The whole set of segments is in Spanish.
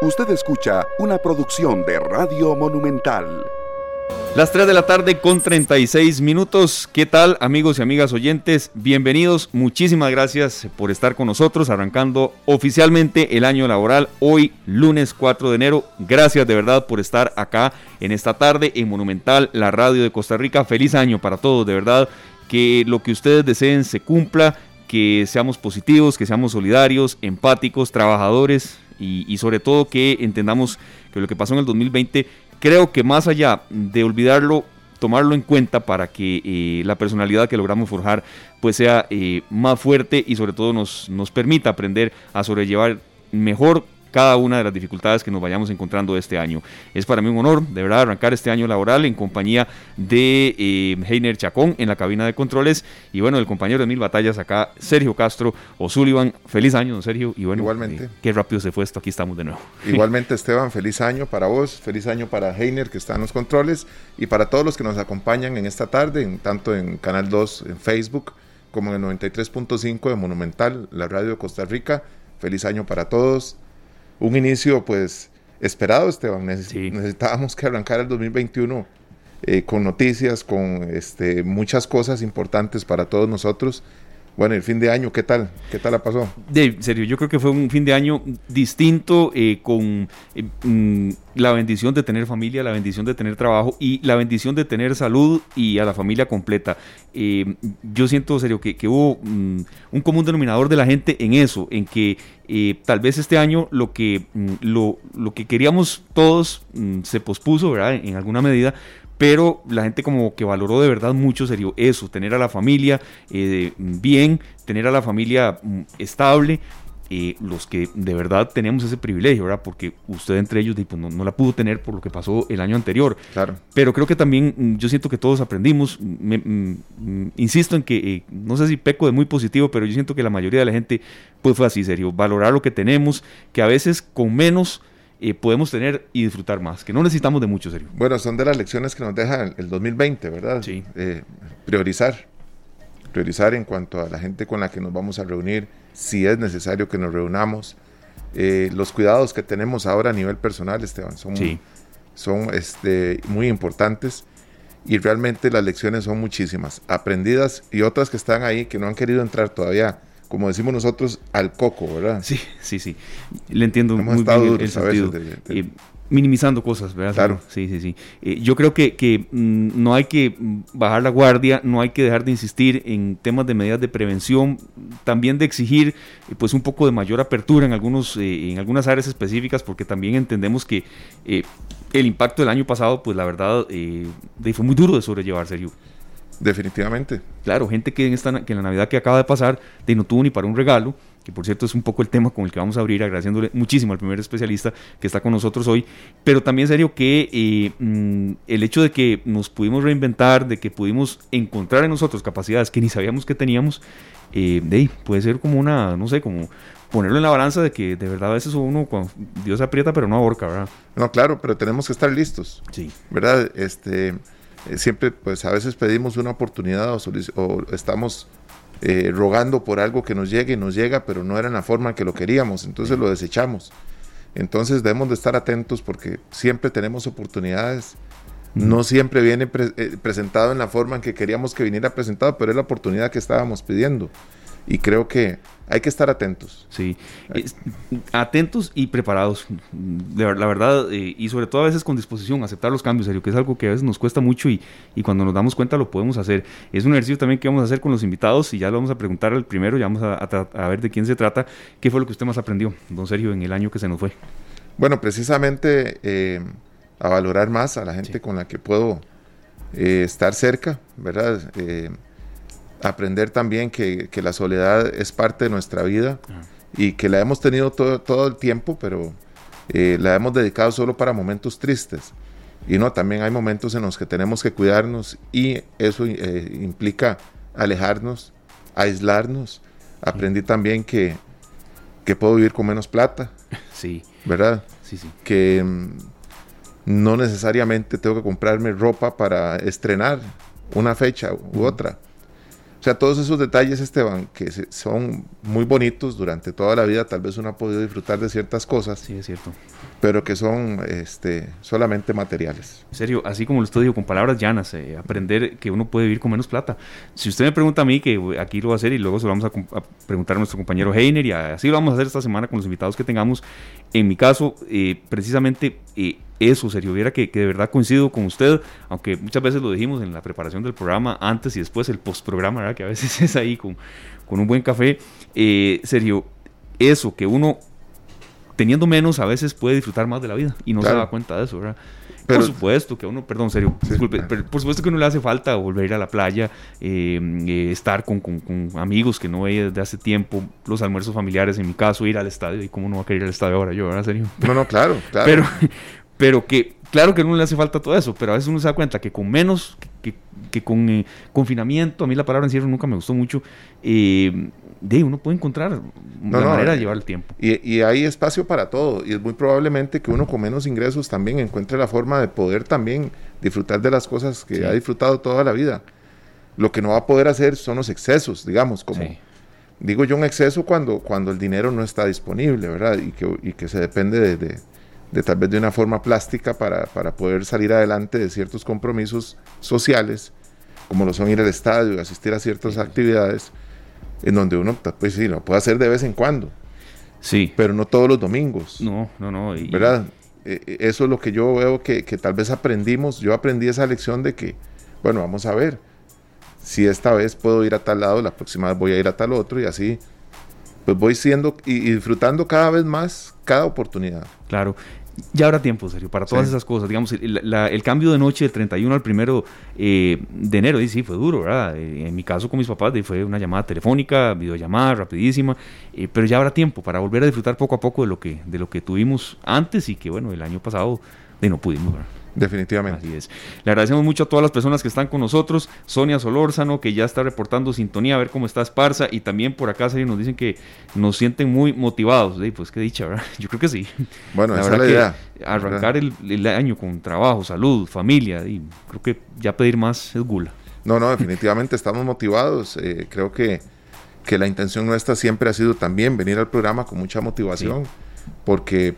Usted escucha una producción de Radio Monumental. Las 3 de la tarde con 36 minutos. ¿Qué tal amigos y amigas oyentes? Bienvenidos. Muchísimas gracias por estar con nosotros arrancando oficialmente el año laboral hoy lunes 4 de enero. Gracias de verdad por estar acá en esta tarde en Monumental, la radio de Costa Rica. Feliz año para todos, de verdad. Que lo que ustedes deseen se cumpla, que seamos positivos, que seamos solidarios, empáticos, trabajadores y, sobre todo que entendamos que lo que pasó en el 2020 creo que más allá de olvidarlo, tomarlo en cuenta para que eh, la personalidad que logramos forjar pues sea eh, más fuerte y sobre todo nos, nos permita aprender a sobrellevar mejor cada una de las dificultades que nos vayamos encontrando este año. Es para mí un honor, de verdad, arrancar este año laboral en compañía de eh, Heiner Chacón en la cabina de controles y bueno, el compañero de mil batallas acá, Sergio Castro o Sullivan. Feliz año, don Sergio. Y bueno, igualmente. Eh, qué rápido se fue esto, aquí estamos de nuevo. Igualmente, Esteban, feliz año para vos, feliz año para Heiner que está en los controles y para todos los que nos acompañan en esta tarde, en, tanto en Canal 2 en Facebook como en el 93.5 de Monumental, la radio de Costa Rica. Feliz año para todos un inicio pues esperado, Esteban. Necesitábamos que arrancar el 2021 eh, con noticias, con este, muchas cosas importantes para todos nosotros bueno, el fin de año, ¿qué tal? ¿Qué tal la pasó? De serio, yo creo que fue un fin de año distinto, eh, con eh, mm, la bendición de tener familia, la bendición de tener trabajo y la bendición de tener salud y a la familia completa. Eh, yo siento, serio, que, hubo mm, un común denominador de la gente en eso, en que tal vez este año lo que, mm, lo, lo, que queríamos todos se pospuso, ¿verdad? En alguna medida, pero la gente como que valoró de verdad mucho serio eso, tener a la familia eh, bien, tener a la familia mm, estable, eh, los que de verdad tenemos ese privilegio, ¿verdad? Porque usted entre ellos pues, no, la pudo tener por lo que pasó el año anterior. Claro. Pero creo que también mm, yo siento que todos aprendimos. Mm, insisto en que, eh, no sé si peco de muy positivo, pero yo siento que la mayoría de la gente pues fue así, serio. Valorar lo que tenemos, que a veces con menos eh, podemos tener y disfrutar más, que no necesitamos de mucho, serio. Bueno, son de las lecciones que nos deja el 2020, ¿verdad? Sí. Eh, priorizar, priorizar en cuanto a la gente con la que nos vamos a reunir, si es necesario que nos reunamos. Eh, los cuidados que tenemos ahora a nivel personal, Esteban, son, son este, muy importantes y realmente las lecciones son muchísimas, aprendidas y otras que están ahí que no han querido entrar todavía como decimos nosotros, al coco, ¿verdad? Sí, sí, sí. Le entiendo muy bien el sentido. Eh, minimizando cosas, ¿verdad? Claro. Sí, sí, sí. Eh, yo creo que, que mm, no hay que bajar la guardia, no hay que dejar de insistir en temas de medidas de prevención, también de exigir eh, pues un poco de mayor apertura en, algunos, en algunas áreas específicas, porque también entendemos que el impacto del año pasado, pues la verdad, fue muy duro de sobrellevar, serio. Definitivamente. Claro, gente que en, esta, que en la Navidad que acaba de pasar de no tuvo ni para un regalo, que por cierto es un poco el tema con el que vamos a abrir, agradeciéndole muchísimo al primer especialista que está con nosotros hoy, pero también serio que eh, mm, el hecho de que nos pudimos reinventar, de que pudimos encontrar en nosotros capacidades que ni sabíamos que teníamos, eh, de puede ser como una, no sé, como ponerlo en la balanza de que de verdad a veces uno, cuando Dios aprieta, pero no ahorca, ¿verdad? No, claro, pero tenemos que estar listos. Sí. ¿Verdad? Este siempre pues a veces pedimos una oportunidad o, estamos eh, rogando por algo que nos llegue y nos llega, pero no era en la forma que lo queríamos, entonces lo desechamos. Entonces debemos de estar atentos porque siempre tenemos oportunidades. No siempre viene eh, presentado en la forma en que queríamos que viniera presentado, pero es la oportunidad que estábamos pidiendo. Y creo que hay que estar atentos. Sí, atentos y preparados, la verdad, eh, y sobre todo a veces con disposición, aceptar los cambios, serio, que es algo que a veces nos cuesta mucho y, y, cuando nos damos cuenta lo podemos hacer. Es un ejercicio también que vamos a hacer con los invitados y ya lo vamos a preguntar al primero, ya vamos a, a, ver de quién se trata, qué fue lo que usted más aprendió, don Sergio, en el año que se nos fue. Bueno, precisamente eh, a valorar más a la gente con la que puedo eh, estar cerca, ¿verdad? Aprender también que, la soledad es parte de nuestra vida y que la hemos tenido todo, todo el tiempo, pero eh, la hemos dedicado solo para momentos tristes. Y no, también hay momentos en los que tenemos que cuidarnos y eso eh, implica alejarnos, aislarnos. Aprendí también que, que puedo vivir con menos plata. Sí. ¿Verdad? Sí, sí. Que mm, no necesariamente tengo que comprarme ropa para estrenar una fecha u otra O sea, todos esos detalles, Esteban, que son muy bonitos durante toda la vida, tal vez uno ha podido disfrutar de ciertas cosas. Sí, es cierto. Pero que son este, solamente materiales. En serio, así como lo estoy digo, con palabras llanas, eh, aprender que uno puede vivir con menos plata. Si usted me pregunta a mí, que aquí lo va a hacer y luego se lo vamos a, preguntar a nuestro compañero Heiner y así lo vamos a hacer esta semana con los invitados que tengamos. En mi caso, eh, precisamente eh, eso, serio, viera que, que, de verdad coincido con usted, aunque muchas veces lo dijimos en la preparación del programa, antes y después, el postprograma, que a veces es ahí con, con un buen café. Eh, serio, eso, que uno teniendo menos a veces puede disfrutar más de la vida y no se da cuenta de eso, ¿verdad? Por supuesto que a uno, perdón, serio, disculpe, pero por supuesto que uno le hace falta volver a ir a la playa, eh, eh, estar con, con, con, amigos que no veía desde hace tiempo, los almuerzos familiares, en mi caso, ir al estadio, y cómo no va a querer ir al estadio ahora yo, ¿verdad, serio? No, no, claro, claro. Pero, pero que, claro que a uno le hace falta todo eso, pero a veces uno se da cuenta que con menos, que, que con eh, confinamiento, a mí la palabra encierro nunca me gustó mucho, eh, de uno puede encontrar una manera de eh, llevar el tiempo. Y, y, hay espacio para todo, y es muy probablemente que uno con menos ingresos también encuentre la forma de poder también disfrutar de las cosas que ha disfrutado toda la vida. Lo que no va a poder hacer son los excesos, digamos, como... Digo yo un exceso cuando, cuando el dinero no está disponible, ¿verdad? Y que, y que se depende de de tal vez de una forma plástica para, para, poder salir adelante de ciertos compromisos sociales, como lo son ir al estadio y asistir a ciertas actividades, en donde uno, pues sí, lo puede hacer de vez en cuando. Sí. Pero no todos los domingos. No, no, no. ¿Verdad? E, e, eso es lo que yo veo que, que tal vez aprendimos. Yo aprendí esa lección de que, bueno, vamos a ver. Si esta vez puedo ir a tal lado, la próxima vez voy a ir a tal otro y así pues voy siendo y, disfrutando cada vez más cada oportunidad. Claro. Ya habrá tiempo, serio, para todas esas cosas. Digamos, el, cambio de noche del 31 al 1 eh, de enero, y sí, fue duro, ¿verdad? Eh, en mi caso con mis papás fue una llamada telefónica, videollamada rapidísima, eh, pero ya habrá tiempo para volver a disfrutar poco a poco de lo que, de lo que tuvimos antes y que, bueno, el año pasado de no pudimos, ¿verdad? Definitivamente. Así es. Le agradecemos mucho a todas las personas que están con nosotros. Sonia Solórzano, que ya está reportando sintonía, a ver cómo está Esparza. Y también por acá nos dicen que nos sienten muy motivados. pues qué dicha, ¿verdad? Yo creo que sí. Bueno, esa es la idea. Arrancar el, año con trabajo, salud, familia. Y creo que ya pedir más es gula. No, no, definitivamente estamos motivados. Eh, creo que, que la intención nuestra siempre ha sido también venir al programa con mucha motivación. Porque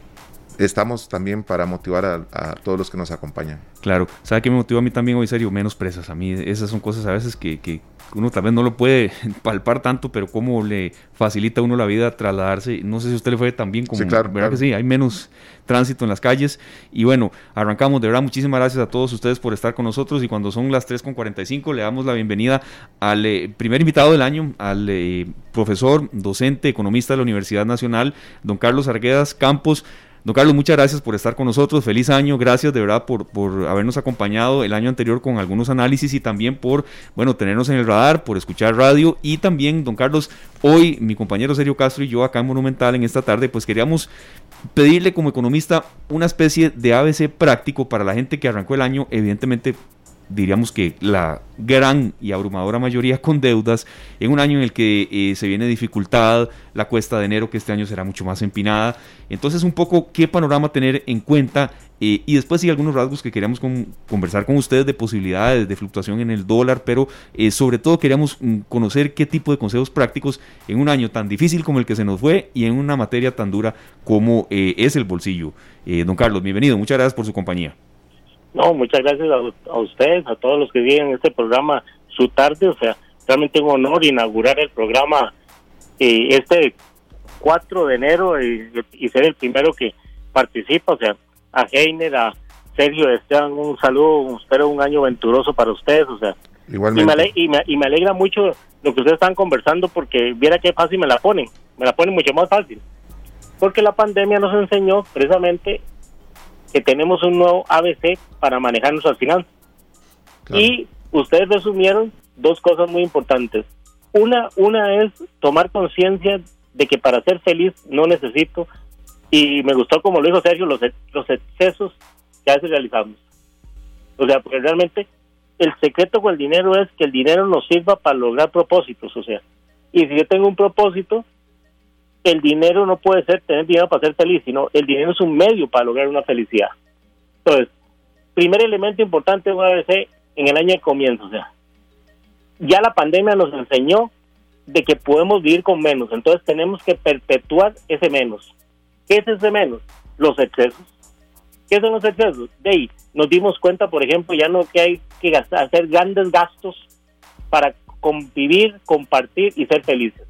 estamos también para motivar a, todos los que nos acompañan. Claro, ¿sabe qué me motiva a mí también hoy, serio? Menos presas. A mí esas son cosas a veces que, que uno tal vez no lo puede palpar tanto, pero cómo le facilita a uno la vida trasladarse. No sé si a usted le fue tan bien como... Sí, claro. ¿Verdad que sí? Hay menos tránsito en las calles. Y bueno, arrancamos. De verdad, muchísimas gracias a todos ustedes por estar con nosotros. Y cuando son las 3.45, le damos la bienvenida al eh, primer invitado del año, al eh, profesor, docente, economista de la Universidad Nacional, don Carlos Arguedas Campos. Don Carlos, muchas gracias por estar con nosotros. Feliz año. Gracias de verdad por, por habernos acompañado el año anterior con algunos análisis y también por, bueno, tenernos en el radar, por escuchar radio. Y también, don Carlos, hoy mi compañero Sergio Castro y yo acá en Monumental en esta tarde, pues queríamos pedirle como economista una especie de ABC práctico para la gente que arrancó el año, evidentemente diríamos que la gran y abrumadora mayoría con deudas, en un año en el que eh, se viene dificultad, la cuesta de enero que este año será mucho más empinada. Entonces un poco qué panorama tener en cuenta eh, y después sí algunos rasgos que queríamos conversar con ustedes de posibilidades de fluctuación en el dólar, pero eh, sobre todo queríamos mm, conocer qué tipo de consejos prácticos en un año tan difícil como el que se nos fue y en una materia tan dura como es el bolsillo. don Carlos, bienvenido, muchas gracias por su compañía. No, muchas gracias a, ustedes, a todos los que vienen este programa su tarde. O sea, realmente un honor inaugurar el programa eh, este 4 de enero y, ser el primero que participa. O sea, a Heiner, a Sergio Esteban, un saludo, espero un año venturoso para ustedes. O sea, Igualmente. Y, me, y, me, alegra mucho lo que ustedes están conversando porque viera qué fácil me la ponen, me la ponen mucho más fácil. Porque la pandemia nos enseñó precisamente que tenemos un nuevo ABC para manejarnos al final. Y ustedes resumieron dos cosas muy importantes. Una, una es tomar conciencia de que para ser feliz no necesito, y me gustó como lo dijo Sergio, los, los excesos que a veces realizamos. O sea, porque realmente el secreto con el dinero es que el dinero nos sirva para lograr propósitos, o sea, y si yo tengo un propósito, el dinero no puede ser tener dinero para ser feliz, sino el dinero es un medio para lograr una felicidad. Entonces, primer elemento importante de un ABC en el año de comienzo, ya la pandemia nos enseñó de que podemos vivir con menos, entonces tenemos que perpetuar ese menos. ¿Qué es ese menos? Los excesos. ¿Qué son los excesos? De ahí nos dimos cuenta, por ejemplo, ya no que hay que gastar, hacer grandes gastos para convivir, compartir y ser felices.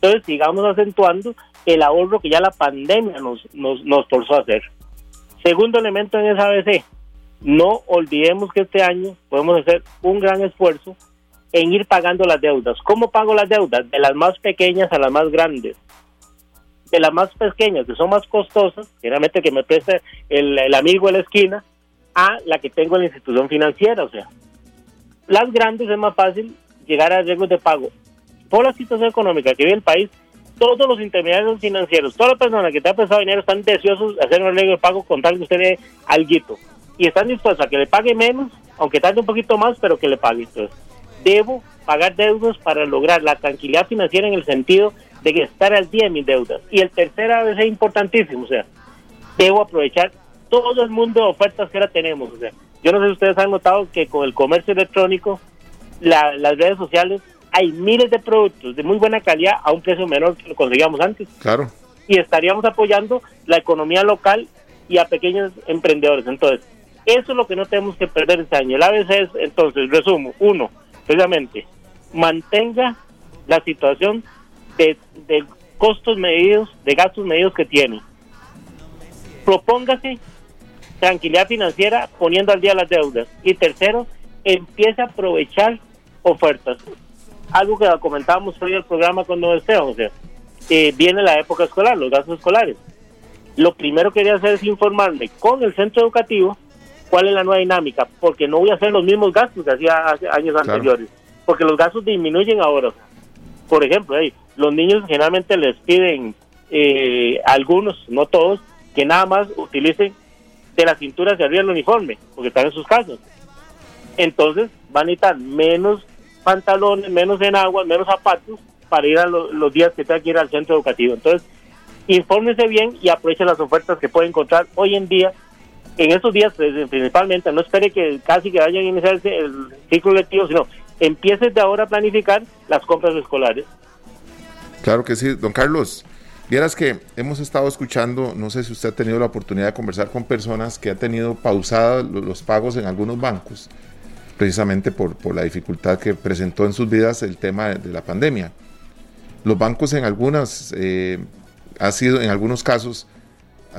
Entonces sigamos acentuando el ahorro que ya la pandemia nos, nos, nos forzó a hacer. Segundo elemento en esa ABC, no olvidemos que este año podemos hacer un gran esfuerzo en ir pagando las deudas. ¿Cómo pago las deudas? De las más pequeñas a las más grandes. De las más pequeñas, que son más costosas, generalmente que me preste el, el amigo de la esquina, a la que tengo en la institución financiera. O sea, las grandes es más fácil llegar a riesgos de pago. Por la situación económica que vive el país, todos los intermediarios financieros, todas las personas que te han prestado dinero están deseosos de hacer un arreglo de pago con tal que usted dé algo. Y están dispuestos a que le pague menos, aunque tarde un poquito más, pero que le pague. Entonces, debo pagar deudas para lograr la tranquilidad financiera en el sentido de que estar al día de mis deudas. Y el tercero es importantísimo, o sea, debo aprovechar todo el mundo de ofertas que ahora tenemos. O sea, yo no sé si ustedes han notado que con el comercio electrónico, las redes sociales, hay miles de productos de muy buena calidad a un precio menor que lo conseguíamos antes. Claro. Y estaríamos apoyando la economía local y a pequeños emprendedores. Entonces, eso es lo que no tenemos que perder este año. El ABC es, entonces, resumo, uno, precisamente, mantenga la situación de, de costos medidos, de gastos medidos que tiene. Propóngase tranquilidad financiera poniendo al día las deudas. Y tercero, empiece a aprovechar ofertas. Algo que comentábamos hoy en el programa cuando Esteban, o sea, eh, viene la época escolar, los gastos escolares. Lo primero que quería hacer es informarme con el centro educativo cuál es la nueva dinámica, porque no voy a hacer los mismos gastos que hacía hace años anteriores, porque los gastos disminuyen ahora. Por ejemplo, los niños generalmente les piden, eh, algunos, no todos, que nada más utilicen de la cintura hacia arriba el uniforme, porque están en sus casas. Entonces van a necesitar menos pantalones, menos enaguas, menos zapatos para ir a los días que tengan que ir al centro educativo. Entonces, infórmense bien y aprovechen las ofertas que pueden encontrar hoy en día. En estos días, pues, principalmente, no espere que casi que vayan a iniciarse el ciclo lectivo, sino empiece de ahora a planificar las compras escolares. Claro que sí, don Carlos. Vieras que hemos estado escuchando, no sé si usted ha tenido la oportunidad de conversar con personas que han tenido pausados los pagos en algunos bancos, precisamente por, por la dificultad que presentó en sus vidas el tema de, la pandemia. Los bancos en algunas, eh, ha sido en algunos casos,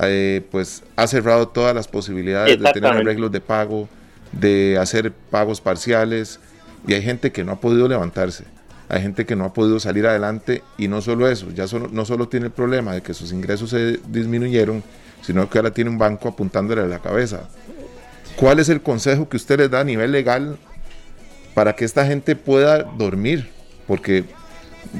eh, pues ha cerrado todas las posibilidades de tener arreglos de pago, de hacer pagos parciales, y hay gente que no ha podido levantarse hay gente que no ha podido salir adelante y no solo eso, ya no solo tiene el problema de que sus ingresos se disminuyeron, sino que ahora tiene un banco apuntándole a la cabeza. ¿Cuál es el consejo que usted les da a nivel legal para que esta gente pueda dormir? Porque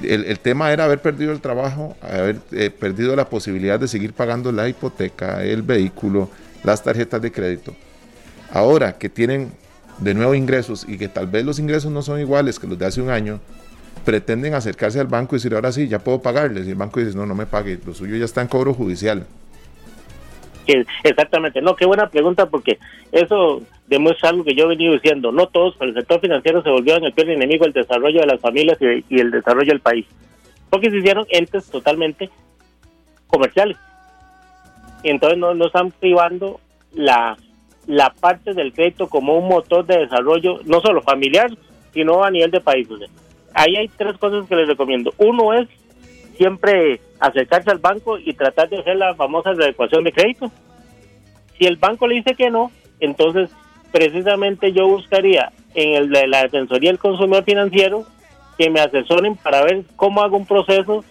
el, tema era haber perdido el trabajo, haber eh, perdido la posibilidad de seguir pagando la hipoteca, el vehículo, las tarjetas de crédito. Ahora que tienen de nuevo ingresos y que tal vez los ingresos no son iguales que los de hace un año, pretenden acercarse al banco y decir, ahora sí, ya puedo pagarles. Y el banco dice, no, no me pague, lo suyo ya está en cobro judicial. Exactamente, no, qué buena pregunta porque eso demuestra algo que yo he venido diciendo, no todos, pero el sector financiero se volvió en el peor enemigo del desarrollo de las familias y, el desarrollo del país, porque se hicieron entes totalmente comerciales. Y entonces no, no están privando la, la parte del crédito como un motor de desarrollo, no solo familiar, sino a nivel de país ahí hay tres cosas que les recomiendo. Uno es siempre acercarse al banco y tratar de hacer la famosa reecuación de crédito. Si el banco le dice que no, entonces precisamente yo buscaría en el, la Defensoría del Consumidor Financiero que me asesoren para ver cómo hago un proceso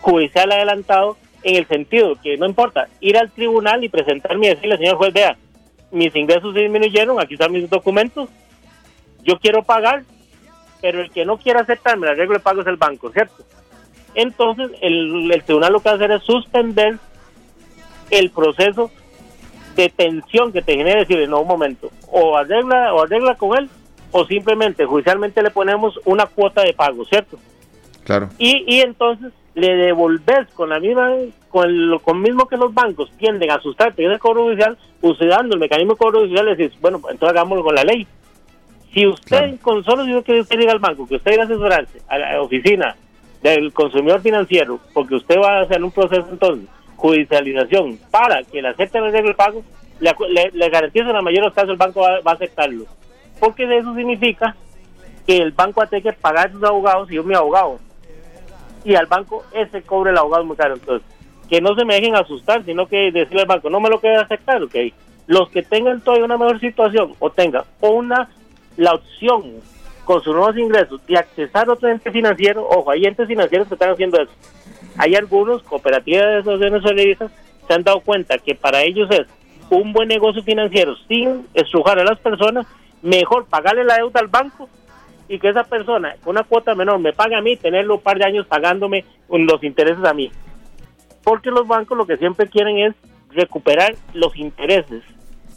judicial adelantado en el sentido que no importa ir al tribunal y presentarme y decirle, señor juez, vea, mis ingresos disminuyeron, aquí están mis documentos, yo quiero pagar, pero el que no quiere aceptarme el arreglo de pago es el banco, ¿cierto? Entonces, el, el tribunal lo que va a hacer es suspender el proceso de tensión que te genera decirle, no, un momento, o arregla, o arregla con él, o simplemente judicialmente le ponemos una cuota de pago, ¿cierto? Claro. Y, y entonces le devolves con la misma, con lo con mismo que los bancos tienden a asustarte en el cobro judicial, usando el mecanismo de cobro judicial, le dices, bueno, entonces hagámoslo con la ley Si usted, con solo si que usted llega al banco, que usted ir a asesorarse a la oficina del consumidor financiero, porque usted va a hacer un proceso entonces, judicialización, para que le acepten el pago, le, le, le garantizo en la mayoría de casos el banco va, a aceptarlo. Porque eso significa que el banco va a tener que pagar a sus abogados y yo mi abogado. Y al banco ese cobre el abogado muy caro. Entonces, que no se me dejen asustar, sino que decirle al banco, no me lo quede aceptar, ok. Los que tengan todavía una mejor situación o tengan una la opción con sus nuevos ingresos de accesar otro ente financiero, ojo, hay entes financieros que están haciendo eso. Hay algunos, cooperativas de asociaciones solidaristas, se han dado cuenta que para ellos es un buen negocio financiero sin estrujar a las personas, mejor pagarle la deuda al banco y que esa persona con una cuota menor me pague a mí, tenerlo un par de años pagándome los intereses a mí. Porque los bancos lo que siempre quieren es recuperar los intereses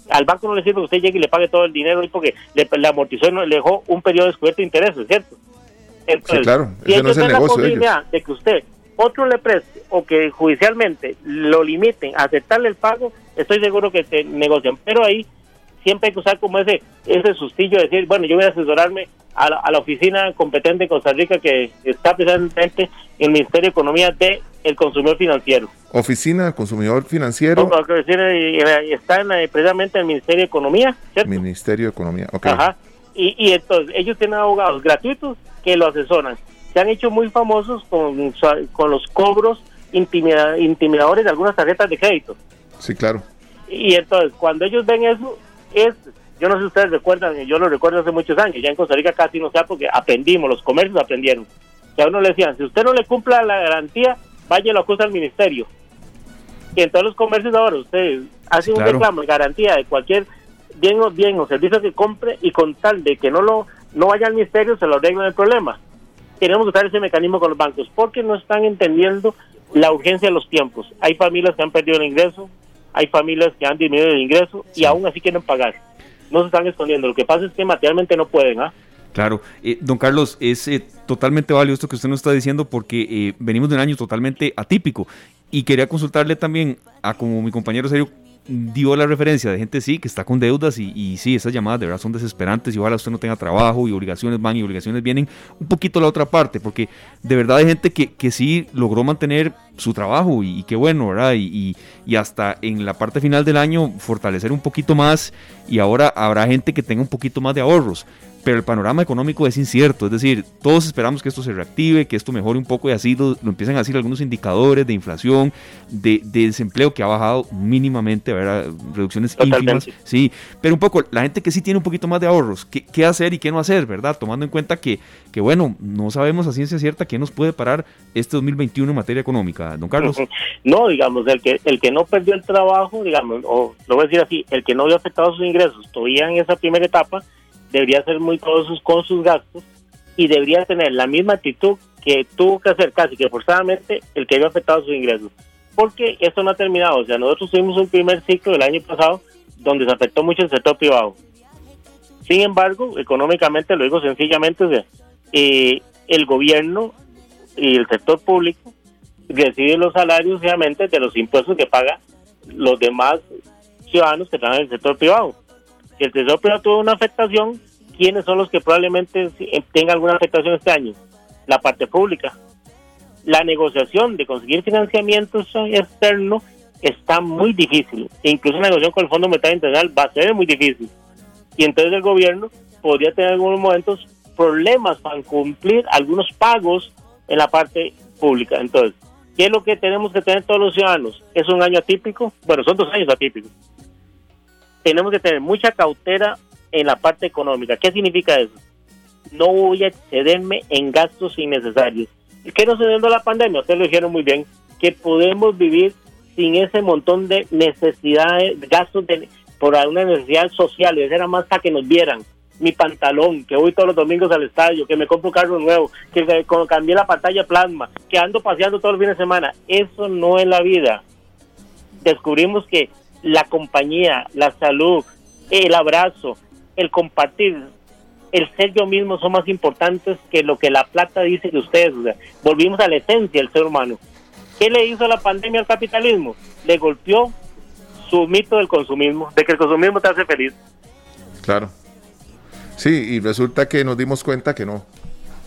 al banco no le sirve que usted llegue y le pague todo el dinero porque le, le amortizó y le dejó un periodo descubierto de intereses, ¿cierto? sí, claro, ese no es el la posibilidad de, que usted otro le preste o que judicialmente lo limiten a aceptarle el pago, estoy seguro que se negocian. Pero ahí siempre hay que usar como ese ese sustillo de decir, bueno, yo voy a asesorarme a la, oficina competente en Costa Rica que está precisamente en el Ministerio de Economía de el consumidor financiero. Oficina del consumidor financiero. está en, precisamente en el Ministerio de Economía. Ministerio de Economía, ok. Ajá. Y, y entonces ellos tienen abogados gratuitos que lo asesoran. Se han hecho muy famosos con, con los cobros intimidadores de algunas tarjetas de crédito. Sí, claro. Y entonces cuando ellos ven eso, es yo no sé si ustedes recuerdan, yo lo recuerdo hace muchos años, ya en Costa Rica casi no sea porque aprendimos, los comercios aprendieron. Que a uno le decían, si usted no le cumpla la garantía, vaya y lo acusa al ministerio. Y en todos los comercios ahora usted hace un reclamo de garantía de cualquier bien o bien o servicio que compre y con tal de que no lo no vaya al ministerio se lo arreglan el problema. Tenemos que usar ese mecanismo con los bancos porque no están entendiendo la urgencia de los tiempos. Hay familias que han perdido el ingreso, hay familias que han disminuido el ingreso y aún así quieren pagar no se están escondiendo. Lo que pasa es que materialmente no pueden, ¿ah? Claro, eh, don Carlos, es eh, totalmente válido esto que usted nos está diciendo porque eh, venimos de un año totalmente atípico y quería consultarle también a como mi compañero serio dio la referencia de gente sí que está con deudas y, sí, esas llamadas de verdad son desesperantes y ojalá usted no tenga trabajo y obligaciones van y obligaciones vienen un poquito la otra parte porque de verdad hay gente que, que sí logró mantener su trabajo y, qué bueno, ¿verdad? Y, y, hasta en la parte final del año fortalecer un poquito más y ahora habrá gente que tenga un poquito más de ahorros pero el panorama económico es incierto, es decir, todos esperamos que esto se reactive, que esto mejore un poco y así lo, empiezan a decir algunos indicadores de inflación, de, desempleo que ha bajado mínimamente, ¿verdad? reducciones ínfimas, sí, pero un poco la gente que sí tiene un poquito más de ahorros, ¿qué, qué hacer y qué no hacer, ¿verdad? Tomando en cuenta que, que, bueno, no sabemos a ciencia cierta qué nos puede parar este 2021 en materia económica, don Carlos. No, digamos, el que, el que no perdió el trabajo, digamos, o lo voy a decir así, el que no vio afectado sus ingresos todavía en esa primera etapa, debería ser muy todos con sus gastos y debería tener la misma actitud que tuvo que hacer casi que forzadamente el que había afectado sus ingresos. Porque esto no ha terminado. O sea, nosotros tuvimos un primer ciclo del año pasado donde se afectó mucho el sector privado. Sin embargo, económicamente, lo digo sencillamente, eh, el gobierno y el sector público reciben los salarios obviamente de los impuestos que pagan los demás ciudadanos que están en el sector privado si el Tesoro Privado tuvo una afectación, ¿quiénes son los que probablemente eh, tengan alguna afectación este año? La parte pública. La negociación de conseguir financiamiento externo está muy difícil. E incluso la negociación con el Fondo Monetario Internacional va a ser muy difícil. Y entonces el gobierno podría tener en algunos momentos problemas para cumplir algunos pagos en la parte pública. Entonces, ¿qué es lo que tenemos que tener todos los ciudadanos? ¿Es un año atípico? Bueno, son dos años atípicos tenemos que tener mucha cautela en la parte económica. ¿Qué significa eso? No voy a excederme en gastos innecesarios. ¿Y qué nos dio la pandemia? Ustedes lo dijeron muy bien, que podemos vivir sin ese montón de necesidades, gastos por alguna necesidad social, y era más para que nos vieran. Mi pantalón, que voy todos los domingos al estadio, que me compro un carro nuevo, que cambié la pantalla plasma, que ando paseando todos los fines de semana. Eso no es la vida. Descubrimos que la compañía, la salud, el abrazo, el compartir, el ser yo mismo son más importantes que lo que la plata dice de ustedes. volvimos a la esencia del ser humano. ¿Qué le hizo la pandemia al capitalismo? Le golpeó su mito del consumismo, de que el consumismo te hace feliz. Claro. Sí, y resulta que nos dimos cuenta que no,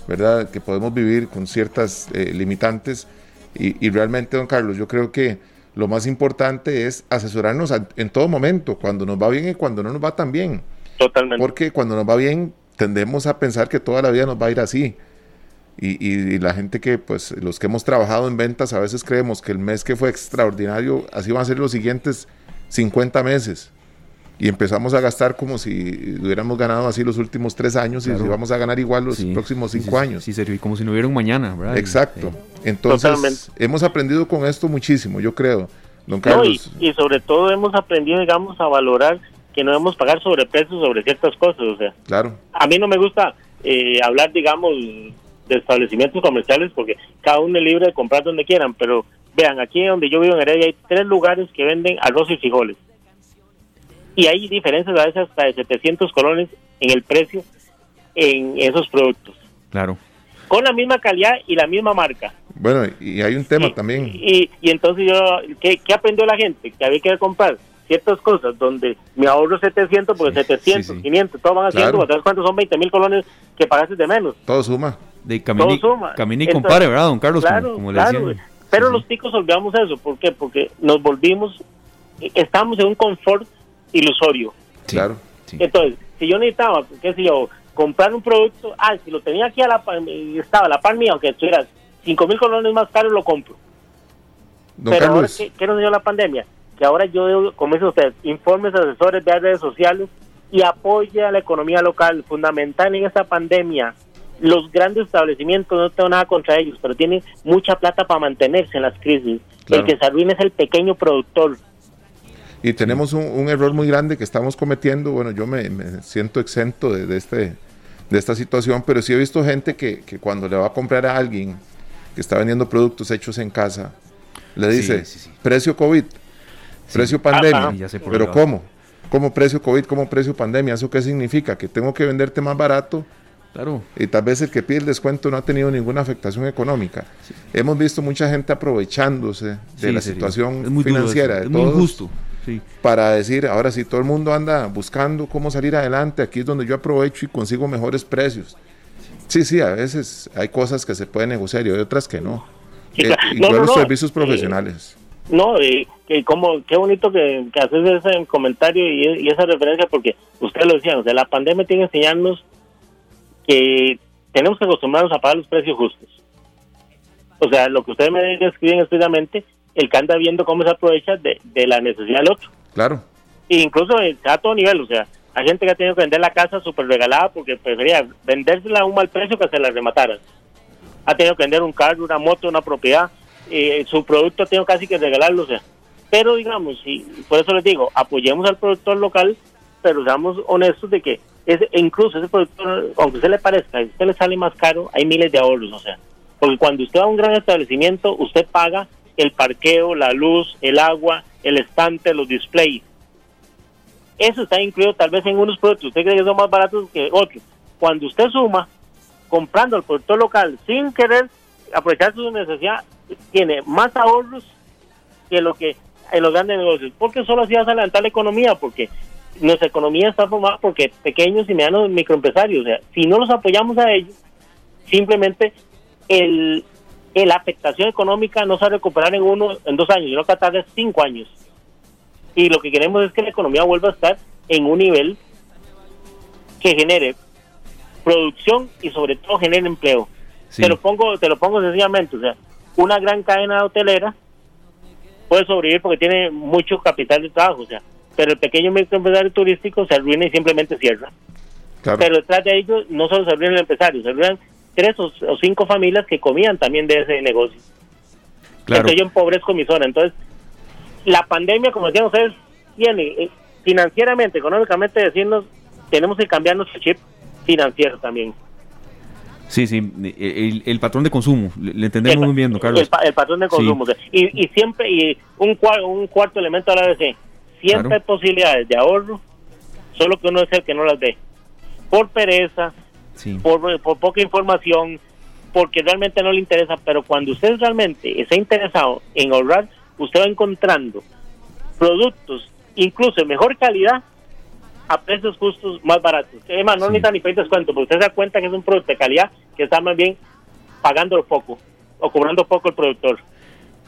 ¿verdad? Que podemos vivir con ciertas eh, limitantes y, y, realmente, don Carlos, yo creo que lo más importante es asesorarnos a, en todo momento, cuando nos va bien y cuando no nos va tan bien. Totalmente. Porque cuando nos va bien, tendemos a pensar que toda la vida nos va a ir así. Y, y, y, la gente que, pues, los que hemos trabajado en ventas, a veces creemos que el mes que fue extraordinario, así van a ser los siguientes 50 meses y empezamos a gastar como si hubiéramos ganado así los últimos tres años claro. y si vamos a ganar igual los sí, próximos cinco sí, años. Sí, serio, y como si no hubiera un mañana, ¿verdad? Exacto. Entonces, Totalmente. hemos aprendido con esto muchísimo, yo creo, don Carlos. No, y, y, sobre todo hemos aprendido, digamos, a valorar que no debemos pagar sobreprecios sobre ciertas cosas, o sea. Claro. A mí no me gusta eh, hablar, digamos, de establecimientos comerciales porque cada uno es libre de comprar donde quieran, pero vean, aquí donde yo vivo en Heredia hay tres lugares que venden arroz y frijoles y hay diferencias a veces hasta de 700 colones en el precio en esos productos. Claro. Con la misma calidad y la misma marca. Bueno, y hay un tema y, también. Y, y, entonces yo, ¿qué, ¿qué, aprendió la gente? Que había que comprar ciertas cosas donde me ahorro 700, porque sí, 700, sí, sí. 500, todos van haciendo, claro. ¿sabes cuántos son 20 mil colones que pagaste de menos? Todo suma. De camini, todo suma. Y compare, ¿verdad, don Carlos? Claro, como, como claro. Pero los ticos olvidamos eso, ¿por qué? Porque nos volvimos, estamos en un confort ilusorio. Sí, claro. Sí. Entonces, si yo necesitaba, qué sé yo, comprar un producto, ah, si lo tenía aquí a la par, estaba a la par mía, aunque estuviera 5 mil colones más caro, lo compro. Don Pero Carlos. ahora, ¿qué, ¿qué, nos dio la pandemia? Que ahora yo, debo, como dice usted, informes, asesores, de redes sociales y apoya a la economía local. Fundamental en esta pandemia, los grandes establecimientos, no tengo nada contra ellos, pero tienen mucha plata para mantenerse en las crisis. Claro. El que se arruina es el pequeño productor y tenemos un, un, error muy grande que estamos cometiendo. Bueno, yo me, me siento exento de, de, este, de esta situación, pero sí he visto gente que, que, cuando le va a comprar a alguien que está vendiendo productos hechos en casa, le dice sí, sí, sí. precio COVID, precio pandemia. pero ¿cómo? ¿Cómo precio COVID? ¿Cómo precio pandemia? ¿Eso qué significa? Que tengo que venderte más barato. Claro. Y tal vez el que pide el descuento no ha tenido ninguna afectación económica. Hemos visto mucha gente aprovechándose de la situación es muy financiera. Duro, de es todos, muy justo sí. para decir, ahora sí, todo el mundo anda buscando cómo salir adelante, aquí es donde yo aprovecho y consigo mejores precios. Sí, sí, a veces hay cosas que se pueden negociar y hay otras que no. Sí, eh, no, no, los no. servicios profesionales. Eh, no, eh, que como, qué bonito que, que haces ese comentario y, y, esa referencia, porque usted lo decía, o sea, la pandemia tiene que enseñarnos que tenemos que acostumbrarnos a pagar los precios justos. O sea, lo que ustedes me describen estrictamente, el que anda viendo cómo se aprovecha de, de la necesidad del otro. Claro. E incluso a todo nivel, o sea, hay gente que ha tenido que vender la casa súper regalada porque prefería vendérsela a un mal precio que se la remataran. Ha tenido que vender un carro, una moto, una propiedad, eh, su producto ha tenido casi que regalarlo, o sea. Pero digamos, y por eso les digo, apoyemos al productor local, pero seamos honestos de que ese, incluso ese productor, aunque usted le parezca, a usted le sale más caro, hay miles de ahorros, o sea. Porque cuando usted va a un gran establecimiento, usted paga el parqueo, la luz, el agua, el estante, los displays. Eso está incluido tal vez en unos productos. Usted cree que son más baratos que otros. Cuando usted suma, comprando al productor local sin querer aprovechar su necesidad, tiene más ahorros que lo que en los grandes negocios. Porque solo así vas a adelantar la economía, porque nuestra economía está formada porque pequeños y medianos microempresarios. O sea, si no los apoyamos a ellos, simplemente el, la afectación económica no se va a recuperar en uno, en dos años, sino que tarda cinco años. Y lo que queremos es que la economía vuelva a estar en un nivel que genere producción y sobre todo genere empleo. Sí. Te lo pongo, te lo pongo sencillamente, o sea, una gran cadena hotelera puede sobrevivir porque tiene mucho capital de trabajo, o sea, pero el pequeño microempresario turístico se arruina y simplemente cierra. Claro. Pero detrás de ellos no solo se arruina el empresario, se arruinan tres o, o, cinco familias que comían también de ese negocio. Claro. Entonces yo empobrezco mi zona. Entonces, la pandemia, como decían ustedes, tiene eh, financieramente, económicamente decirnos, tenemos que cambiar nuestro chip financiero también. Sí, sí, el, el, patrón de consumo, le entendemos el, muy bien, Carlos. El, el patrón de consumo. Sí. Y, y, siempre, y un, un cuarto elemento a la vez, siempre claro. hay posibilidades de ahorro, solo que uno es el que no las ve. Por pereza, sí. por, por poca información, porque realmente no le interesa, pero cuando usted realmente está interesado en ahorrar, usted va encontrando productos, incluso de mejor calidad, a precios justos más baratos. Además, no necesita ni pedir descuento, porque usted se da cuenta que es un producto de calidad que está más bien pagando poco o cobrando poco el productor.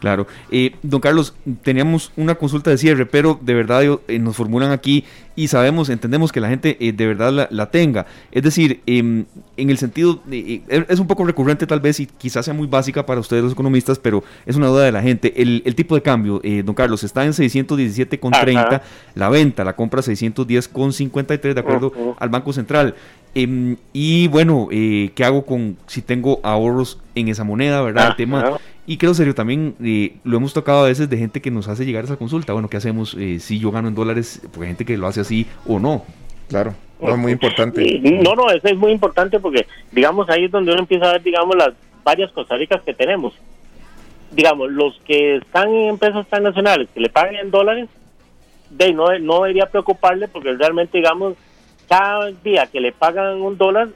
Claro. Eh, don Carlos, teníamos una consulta de cierre, pero de verdad eh, nos formulan aquí y sabemos, entendemos que la gente eh, de verdad la, tenga. Es decir, em, en el sentido, es un poco recurrente tal vez y quizás sea muy básica para ustedes los economistas, pero es una duda de la gente. El, tipo de cambio, don Carlos, está en 617,30, la venta, la compra 610,53 de acuerdo al Banco Central. Em, y bueno, ¿qué hago con si tengo ahorros en esa moneda, verdad? El tema y creo serio, también eh, lo hemos tocado a veces de gente que nos hace llegar a esa consulta. Bueno, ¿qué hacemos eh, si yo gano en dólares? Porque hay gente que lo hace así o no. Claro, es muy importante. No, no, eso es muy importante porque, digamos, ahí es donde uno empieza a ver, digamos, las varias Costa que tenemos. Digamos, los que están en empresas transnacionales que le pagan en dólares, de no, no debería preocuparle porque realmente, digamos, cada día que le pagan un dólar,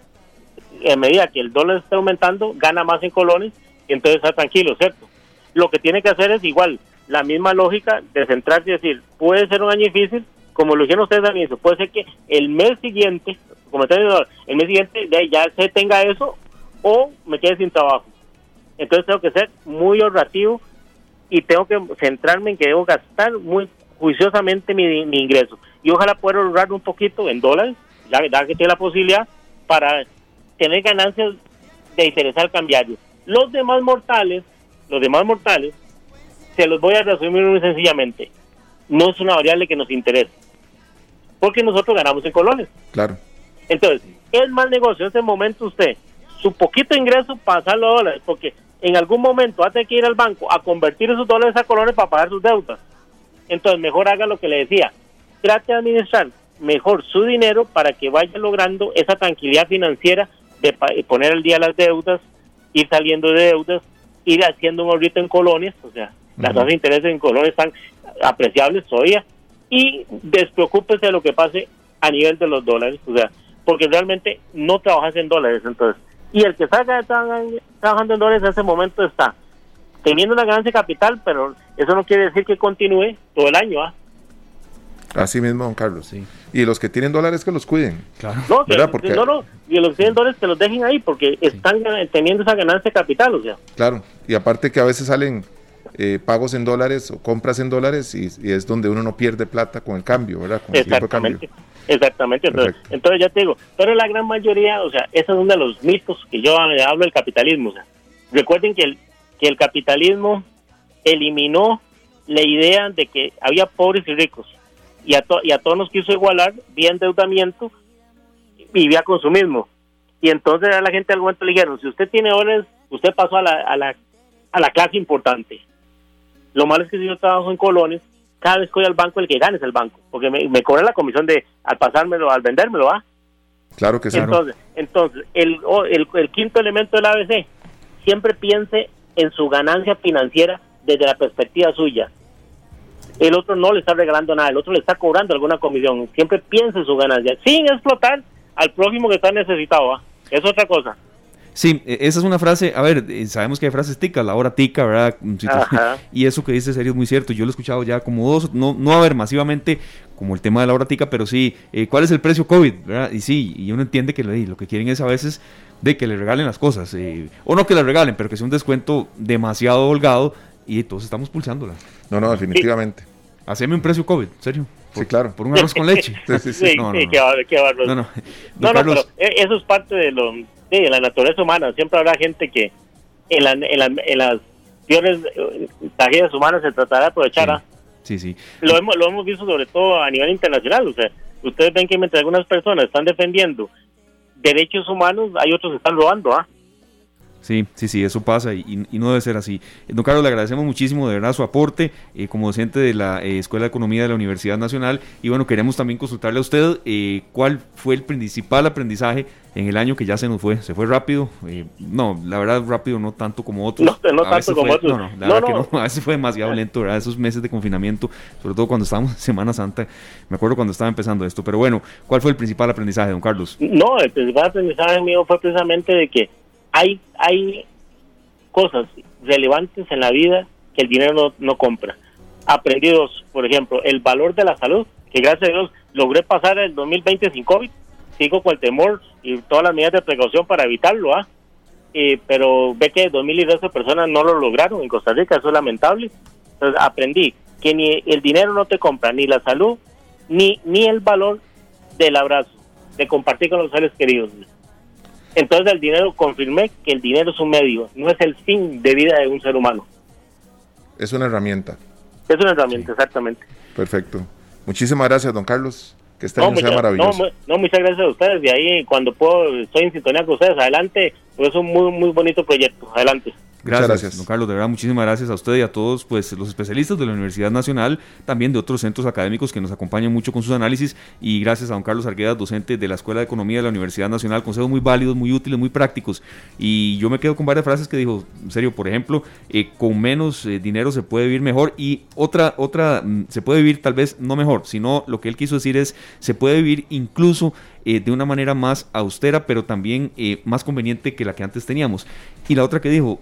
en medida que el dólar está aumentando, gana más en colones entonces está tranquilo, ¿cierto? Lo que tiene que hacer es igual, la misma lógica de centrarse y decir, puede ser un año difícil, como lo dijeron ustedes al inicio, puede ser que el mes siguiente, como el mes siguiente ya se tenga eso o me quede sin trabajo. Entonces tengo que ser muy ahorrativo y tengo que centrarme en que debo gastar muy juiciosamente mi, ingreso. Y ojalá pueda ahorrar un poquito en dólares, ya, que tiene la posibilidad, para tener ganancias de interesar cambiario. Los demás mortales, los demás mortales, se los voy a resumir muy sencillamente. No es una variable que nos interese. Porque nosotros ganamos en colones. Claro. Entonces, es mal negocio en este momento usted, su poquito ingreso, pasarlo a dólares, porque en algún momento hace que ir al banco a convertir esos dólares a colones para pagar sus deudas. Entonces, mejor haga lo que le decía. Trate de administrar mejor su dinero para que vaya logrando esa tranquilidad financiera de poner al día las deudas, ir saliendo de deudas, ir haciendo un ahorrito en colonias, o sea, las tasas de interés en colonias están apreciables todavía, y despreocúpese de lo que pase a nivel de los dólares, o sea, porque realmente no trabajas en dólares, entonces, y el que salga trabajando en dólares en ese momento está teniendo una ganancia de capital, pero eso no quiere decir que continúe todo el año, ¿ah? Así mismo, don Carlos. Sí. Y los que tienen dólares que los cuiden. Claro. No, no, no, y los que tienen dólares que los dejen ahí porque están teniendo esa ganancia de capital, o sea. Claro, y aparte que a veces salen eh, pagos en dólares o compras en dólares y, es donde uno no pierde plata con el cambio, ¿verdad? Exactamente. Exactamente, entonces, entonces, ya te digo, pero la gran mayoría, o sea, ese es uno de los mitos que yo hablo del capitalismo. O sea, recuerden que el, que el capitalismo eliminó la idea de que había pobres y ricos y a, y a todos nos quiso igualar vía endeudamiento y vía consumismo. Y entonces a la gente al momento le dijeron, si usted tiene dólares, usted pasó a la, a la, a la clase importante. Lo malo es que si yo trabajo en colones, cada vez que voy al banco, el que gane es el banco, porque me, me cobra la comisión de al pasármelo, al vendérmelo, ¿ah? Claro que sí. Entonces, entonces el, el, el quinto elemento del ABC, siempre piense en su ganancia financiera desde la perspectiva suya el otro no le está regalando nada, el otro le está cobrando alguna comisión. Siempre piensa en su ganancia, sin explotar al prójimo que está necesitado. Es otra cosa. Sí, e, esa es una frase, a ver, eh, sabemos que hay frases ticas, la hora tica, ¿verdad? Y eso que dice serio es muy cierto, yo lo he escuchado ya como dos, no, no a ver masivamente como el tema de la hora tica, pero sí, eh, ¿cuál es el precio COVID? ¿verdad? Y sí, y uno entiende que lo, que quieren es a veces de que le regalen las cosas, eh, o no que le regalen, pero que sea un descuento demasiado holgado y todos estamos pulsándola. No, no, definitivamente. Haceme un precio COVID, ¿serio? sí, claro. Por un arroz con leche. sí, sí, sí. No, no, no. No, no, pero e, eso es parte de, lo, de la naturaleza humana. Siempre habrá gente que en, la, en, la, en las peores eh, tragedias humanas se tratará de aprovechar. ¿ah? Sí, sí. Lo hemos, lo hemos visto sobre todo a nivel internacional. O sea, ustedes ven que mientras algunas personas están defendiendo derechos humanos, hay otros que están robando. ¿ah? Sí, sí, sí, eso pasa y, no debe ser así. Don Carlos, le agradecemos muchísimo de verdad su aporte eh, como docente de la eh, Escuela de Economía de la Universidad Nacional y bueno, queremos también consultarle a usted eh, cuál fue el principal aprendizaje en el año que ya se nos fue. ¿Se fue rápido? no, la verdad rápido no tanto como otros. No, no tanto como otros. No, no, la verdad que no, a veces fue demasiado lento, ¿verdad? Esos meses de confinamiento, sobre todo cuando estábamos en Semana Santa, me acuerdo cuando estaba empezando esto, pero bueno, ¿cuál fue el principal aprendizaje, don Carlos? No, el principal aprendizaje mío fue precisamente de que hay, hay cosas relevantes en la vida que el dinero no, compra. Aprendidos, por ejemplo, el valor de la salud, que gracias a Dios logré pasar el 2020 sin COVID. Sigo con el temor y todas las medidas de precaución para evitarlo, ¿ah? pero ve que 2.012 personas no lo lograron en Costa Rica, eso es lamentable. Entonces aprendí que ni el dinero no te compra, ni la salud, ni, ni el valor del abrazo, de compartir con los seres queridos. Entonces el dinero, confirmé que el dinero es un medio, no es el fin de vida de un ser humano. Es una herramienta. Es una herramienta, exactamente. Perfecto. Muchísimas gracias, don Carlos. Que este no, sea maravilloso. No, muchas gracias a ustedes. Y ahí, cuando puedo, estoy en sintonía con ustedes. Adelante, pues es un muy, muy bonito proyecto. Adelante. Gracias, don Carlos. De verdad, muchísimas gracias a usted y a todos pues, los especialistas de la Universidad Nacional, también de otros centros académicos que nos acompañan mucho con sus análisis. Y gracias a don Carlos Arguedas, docente de la Escuela de Economía de la Universidad Nacional, consejos muy válidos, muy útiles, muy prácticos. Y yo me quedo con varias frases que dijo, en serio, por ejemplo, eh, con menos eh, dinero se puede vivir mejor. Y otra, otra, mm, se puede vivir tal vez no mejor, sino lo que él quiso decir es, se puede vivir incluso eh, de una manera más austera, pero también más conveniente que la que antes teníamos. Y la otra que dijo,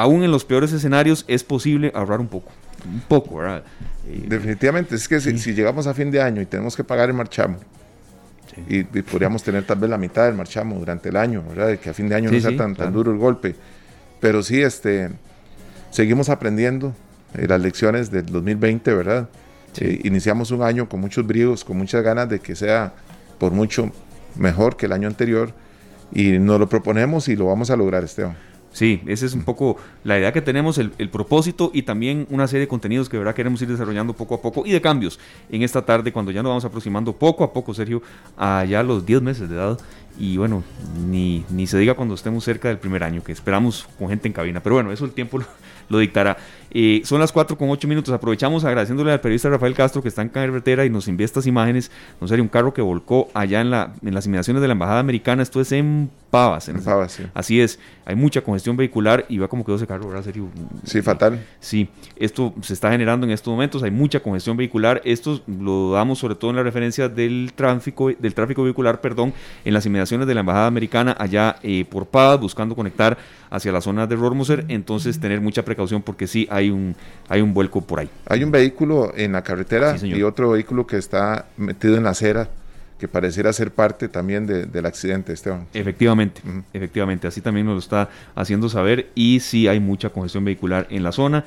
aún en los peores escenarios es posible ahorrar un poco. Un poco, ¿verdad? Eh, Definitivamente, es que si, llegamos a fin de año y tenemos que pagar el marchamo, y, podríamos tener tal vez la mitad del marchamo durante el año, ¿verdad? Que a fin de año no sea tan, tan duro el golpe. Pero sí, este, seguimos aprendiendo eh, las lecciones del 2020, ¿verdad? Eh, iniciamos un año con muchos bríos, con muchas ganas de que sea por mucho mejor que el año anterior y nos lo proponemos y lo vamos a lograr, Esteban. Sí, esa es un poco la idea que tenemos, el, propósito y también una serie de contenidos que verdad queremos ir desarrollando poco a poco y de cambios en esta tarde cuando ya nos vamos aproximando poco a poco, Sergio, a ya los 10 meses de edad y bueno, ni, ni se diga cuando estemos cerca del primer año, que esperamos con gente en cabina, pero bueno, eso el tiempo lo dictará. Eh, son las 4 con 8 minutos. Aprovechamos agradeciéndole al periodista Rafael Castro que está en carretera y nos envía estas imágenes. No sería un carro que volcó allá en, la, en las inmediaciones de la Embajada Americana. Esto es en Pavas. En, Pavas, sí. Así es. Hay mucha congestión vehicular y va como quedó ese carro, ¿verdad? Serio. Sí, fatal. Sí, esto se está generando en estos momentos. Hay mucha congestión vehicular. Esto lo damos sobre todo en la referencia del tráfico, del tráfico vehicular, perdón, en las inmediaciones de la Embajada Americana allá eh, por Pavas, buscando conectar hacia la zona de Rormoser. Entonces, tener mucha precaución porque sí hay un, hay un vuelco por ahí. Hay un vehículo en la carretera y otro vehículo que está metido en la acera que pareciera ser parte también del accidente, Esteban. Efectivamente, efectivamente, así también nos lo está haciendo saber y sí hay mucha congestión vehicular en la zona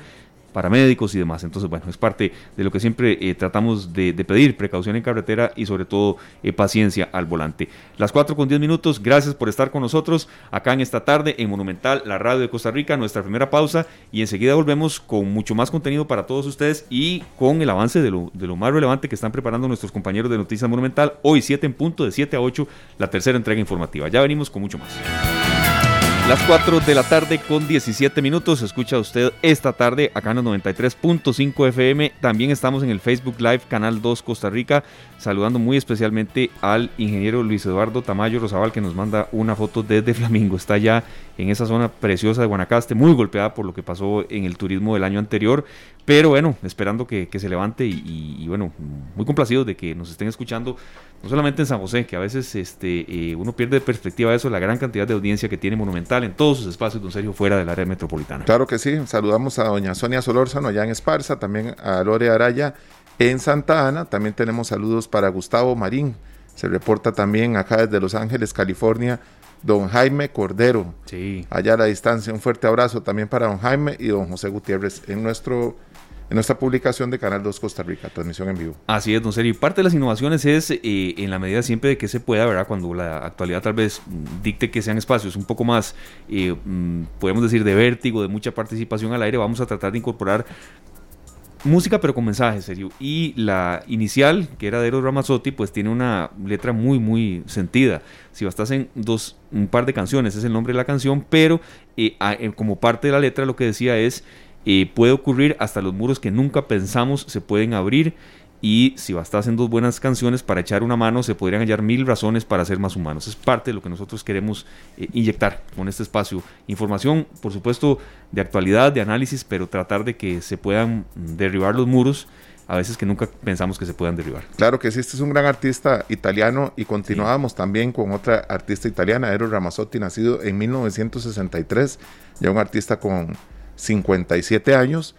paramédicos y demás. Entonces, bueno, es parte de lo que siempre eh, tratamos de, pedir, precaución en carretera y sobre todo eh, paciencia al volante. Las 4 con 10 minutos, gracias por estar con nosotros acá en esta tarde en Monumental, la radio de Costa Rica, nuestra primera pausa y enseguida volvemos con mucho más contenido para todos ustedes y con el avance de lo, de lo más relevante que están preparando nuestros compañeros de Noticias Monumental. Hoy 7 en punto, de 7 a 8, la tercera entrega informativa. Ya venimos con mucho más. Las 4 de la tarde con 17 minutos. Escucha usted esta tarde acá en el 93.5 FM. También estamos en el Facebook Live Canal 2 Costa Rica. Saludando muy especialmente al ingeniero Luis Eduardo Tamayo Rosabal que nos manda una foto desde Flamingo. Está ya en esa zona preciosa de Guanacaste, muy golpeada por lo que pasó en el turismo del año anterior. Pero bueno, esperando que, se levante y, bueno, muy complacidos de que nos estén escuchando no solamente en San José, que a veces este, eh, uno pierde de perspectiva eso, la gran cantidad de audiencia que tiene Monumental en todos sus espacios, don Sergio, fuera del área metropolitana. Claro que sí, saludamos a doña Sonia Solórzano allá en Esparza, también a Lore Araya en Santa Ana, también tenemos saludos para Gustavo Marín, se reporta también acá desde Los Ángeles, California, don Jaime Cordero, sí. allá a la distancia, un fuerte abrazo también para don Jaime y don José Gutiérrez en nuestro en nuestra publicación de Canal 2 Costa Rica, transmisión en vivo. Así es, don Sergio. Parte de las innovaciones es eh, en la medida siempre de que se pueda, ¿verdad? Cuando la actualidad tal vez dicte que sean espacios un poco más, eh, mm, podemos decir, de vértigo, de mucha participación al aire, vamos a tratar de incorporar música pero con mensajes, serio. Y la inicial, que era de Eros Ramazzotti, pues tiene una letra muy, muy sentida. Si bastas en dos, un par de canciones, es el nombre de la canción, pero eh, como parte de la letra lo que decía es puede ocurrir hasta los muros que nunca pensamos se pueden abrir y si bastas dos buenas canciones para echar una mano se podrían hallar mil razones para ser más humanos. Es parte de lo que nosotros queremos eh, inyectar con este espacio. Información, por supuesto, de actualidad, de análisis, pero tratar de que se puedan derribar los muros a veces que nunca pensamos que se puedan derribar. Claro que sí, este es un gran artista italiano y continuábamos también con otra artista italiana, Eros Ramazzotti, nacido en 1963, ya un artista con 57 años,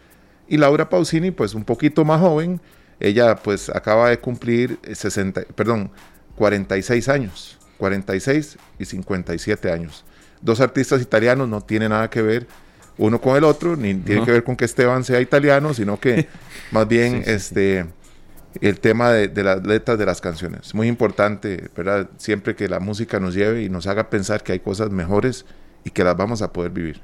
y Laura Pausini, pues un poquito más joven, ella pues acaba de cumplir 60, perdón, 46 años, 46 y 57 años. Dos artistas italianos no tiene nada que ver uno con el otro, ni tiene que ver con que Esteban sea italiano, sino que más bien este el tema de, las letras de las canciones. Muy importante, ¿verdad? Siempre que la música nos lleve y nos haga pensar que hay cosas mejores y que las vamos a poder vivir.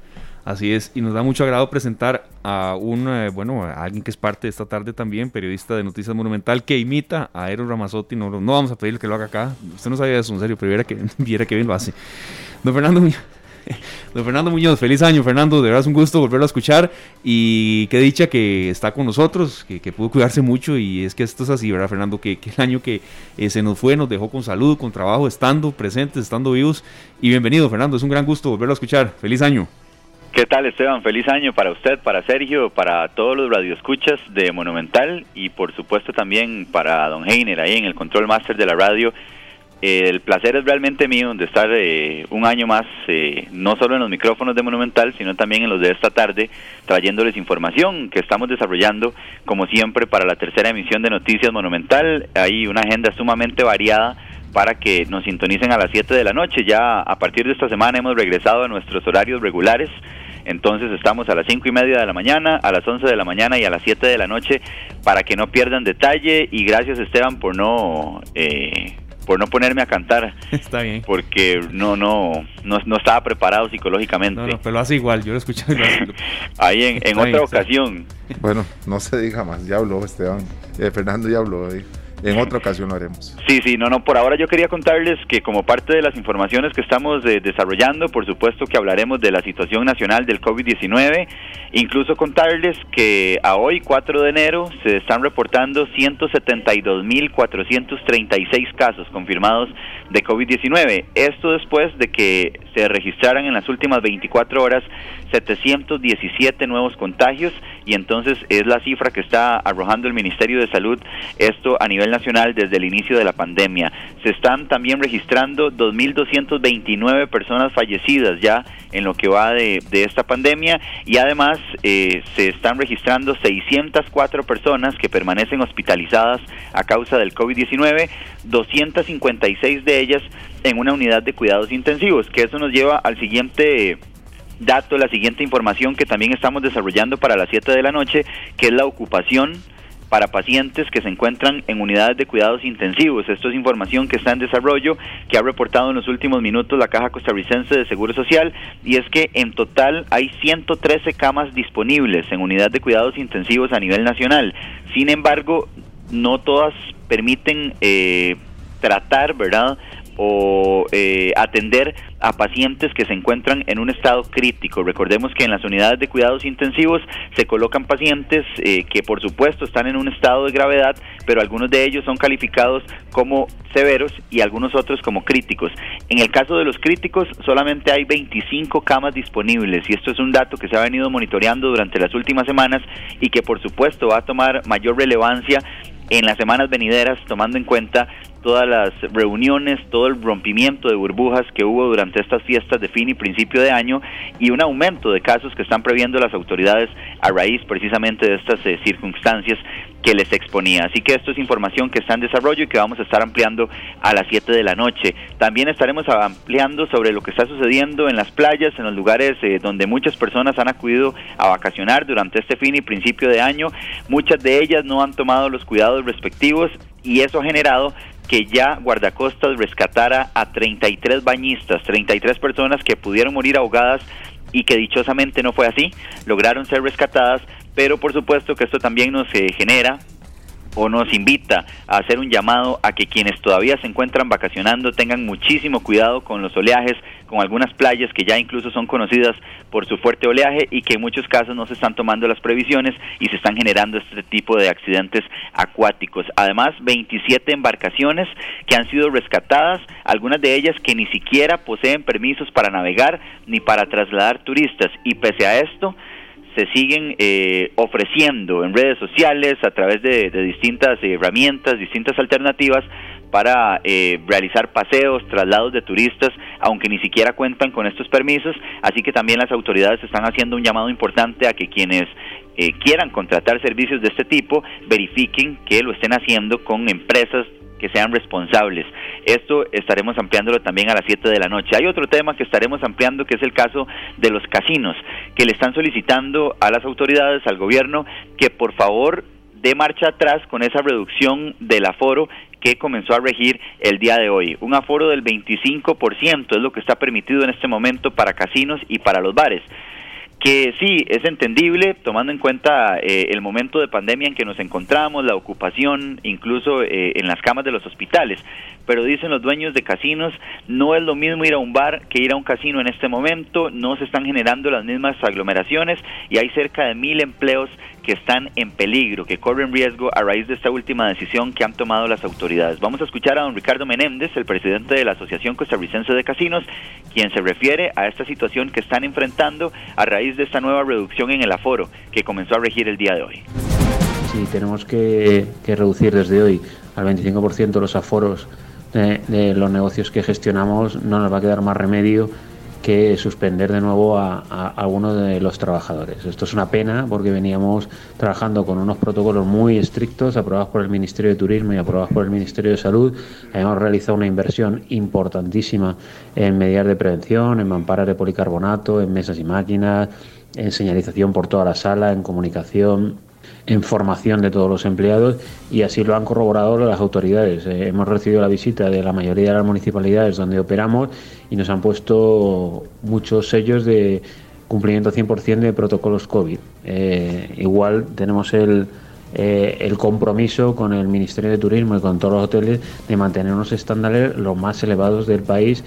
Así es, y nos da mucho agrado presentar a un, eh, bueno, a alguien que es parte de esta tarde también, periodista de Noticias Monumental, que imita a Eros Ramazotti. No, no vamos a pedirle que lo haga acá. Usted no sabía eso, en serio, pero viera que, viera que bien lo hace. Don Fernando Don Fernando Muñoz, feliz año, Fernando. De verdad es un gusto volverlo a escuchar. Y qué dicha que está con nosotros, que, pudo cuidarse mucho. Y es que esto es así, ¿verdad, Fernando? Que, el año que eh, se nos fue nos dejó con salud, con trabajo, estando presentes, estando vivos. Y bienvenido, Fernando. Es un gran gusto volverlo a escuchar. Feliz año. ¿Qué tal Esteban? Feliz año para usted, para Sergio, para todos los radioescuchas de Monumental y por supuesto también para Don Heiner ahí en el control master de la radio eh, el placer es realmente mío de estar eh, un año más, eh, no solo en los micrófonos de Monumental, sino también en los de esta tarde, trayéndoles información que estamos desarrollando, como siempre, para la tercera emisión de Noticias Monumental. Hay una agenda sumamente variada para que nos sintonicen a las 7 de la noche. Ya a partir de esta semana hemos regresado a nuestros horarios regulares. Entonces estamos a las 5 y media de la mañana, a las 11 de la mañana y a las 7 de la noche para que no pierdan detalle. Y gracias Esteban por no... Eh, por no ponerme a cantar. Está bien. Porque no, no, no, estaba preparado psicológicamente. No, pero lo hace igual, yo lo escuché. Ahí en, en otra ocasión. Bueno, no se diga más, ya habló Esteban. Eh, Fernando ya habló. ahí. En otra ocasión lo haremos. Sí, sí, no, no, por ahora yo quería contarles que como parte de las informaciones que estamos eh, desarrollando, por supuesto que hablaremos de la situación nacional del COVID-19, incluso contarles que a hoy, 4 de enero, se están reportando 172.436 casos confirmados de COVID-19. Esto después de que se registraran en las últimas 24 horas 717 nuevos contagios y entonces es la cifra que está arrojando el Ministerio de Salud esto a nivel nacional desde el inicio de la pandemia. Se están también registrando 2.229 personas fallecidas ya en lo que va de, esta pandemia y además eh, se están registrando 604 personas que permanecen hospitalizadas a causa del COVID-19, 256 de ellas en una unidad de cuidados intensivos, que eso nos lleva al siguiente dato, la siguiente información que también estamos desarrollando para las 7 de la noche, que es la ocupación para pacientes que se encuentran en unidades de cuidados intensivos. Esto es información que está en desarrollo, que ha reportado en los últimos minutos la Caja Costarricense de Seguro Social, y es que en total hay 113 camas disponibles en unidades de cuidados intensivos a nivel nacional. Sin embargo, no todas permiten eh, tratar, ¿verdad?, o eh, atender a pacientes que se encuentran en un estado crítico. Recordemos que en las unidades de cuidados intensivos se colocan pacientes eh, que por supuesto están en un estado de gravedad, pero algunos de ellos son calificados como severos y algunos otros como críticos. En el caso de los críticos solamente hay 25 camas disponibles y esto es un dato que se ha venido monitoreando durante las últimas semanas y que por supuesto va a tomar mayor relevancia en las semanas venideras, tomando en cuenta todas las reuniones, todo el rompimiento de burbujas que hubo durante estas fiestas de fin y principio de año y un aumento de casos que están previendo las autoridades a raíz precisamente de estas eh, circunstancias que les exponía. Así que esto es información que está en desarrollo y que vamos a estar ampliando a las 7 de la noche. También estaremos ampliando sobre lo que está sucediendo en las playas, en los lugares eh, donde muchas personas han acudido a vacacionar durante este fin y principio de año. Muchas de ellas no han tomado los cuidados respectivos y eso ha generado que ya Guardacostas rescatara a 33 bañistas, 33 personas que pudieron morir ahogadas y que dichosamente no fue así, lograron ser rescatadas, pero por supuesto que esto también nos eh, genera o nos invita a hacer un llamado a que quienes todavía se encuentran vacacionando tengan muchísimo cuidado con los oleajes, con algunas playas que ya incluso son conocidas por su fuerte oleaje y que en muchos casos no se están tomando las previsiones y se están generando este tipo de accidentes acuáticos. Además, 27 embarcaciones que han sido rescatadas, algunas de ellas que ni siquiera poseen permisos para navegar ni para trasladar turistas y pese a esto, se siguen eh, ofreciendo en redes sociales a través de, distintas herramientas, distintas alternativas para eh, realizar paseos, traslados de turistas, aunque ni siquiera cuentan con estos permisos. Así que también las autoridades están haciendo un llamado importante a que quienes eh, quieran contratar servicios de este tipo verifiquen que lo estén haciendo con empresas que sean responsables. Esto estaremos ampliándolo también a las 7 de la noche. Hay otro tema que estaremos ampliando que es el caso de los casinos, que le están solicitando a las autoridades, al gobierno, que por favor dé marcha atrás con esa reducción del aforo que comenzó a regir el día de hoy. Un aforo del 25% es lo que está permitido en este momento para casinos y para los bares que sí, es entendible tomando en cuenta eh, el momento de pandemia en que nos encontramos, la ocupación, incluso eh, en las camas de los hospitales, pero dicen los dueños de casinos, no es lo mismo ir a un bar que ir a un casino en este momento, no se están generando las mismas aglomeraciones y hay cerca de mil empleos que están en peligro, que corren riesgo a raíz de esta última decisión que han tomado las autoridades. Vamos a escuchar a don Ricardo Menéndez, el presidente de la Asociación Costarricense de Casinos, quien se refiere a esta situación que están enfrentando a raíz de esta nueva reducción en el aforo que comenzó a regir el día de hoy. Si tenemos que, reducir desde hoy al 25% los aforos de, de los negocios que gestionamos, no nos va a quedar más remedio que suspender de nuevo a, algunos de los trabajadores. Esto es una pena porque veníamos trabajando con unos protocolos muy estrictos aprobados por el Ministerio de Turismo y aprobados por el Ministerio de Salud. Hemos realizado una inversión importantísima en medidas de prevención, en mamparas de policarbonato, en mesas y máquinas, en señalización por toda la sala, en comunicación, en formación de todos los empleados y así lo han corroborado las autoridades. Eh, hemos recibido la visita de la mayoría de las municipalidades donde operamos y nos han puesto muchos sellos de cumplimiento 100% de protocolos COVID. Eh, igual tenemos el, eh, el compromiso con el Ministerio de Turismo y con todos los hoteles de mantener unos estándares los más elevados del país.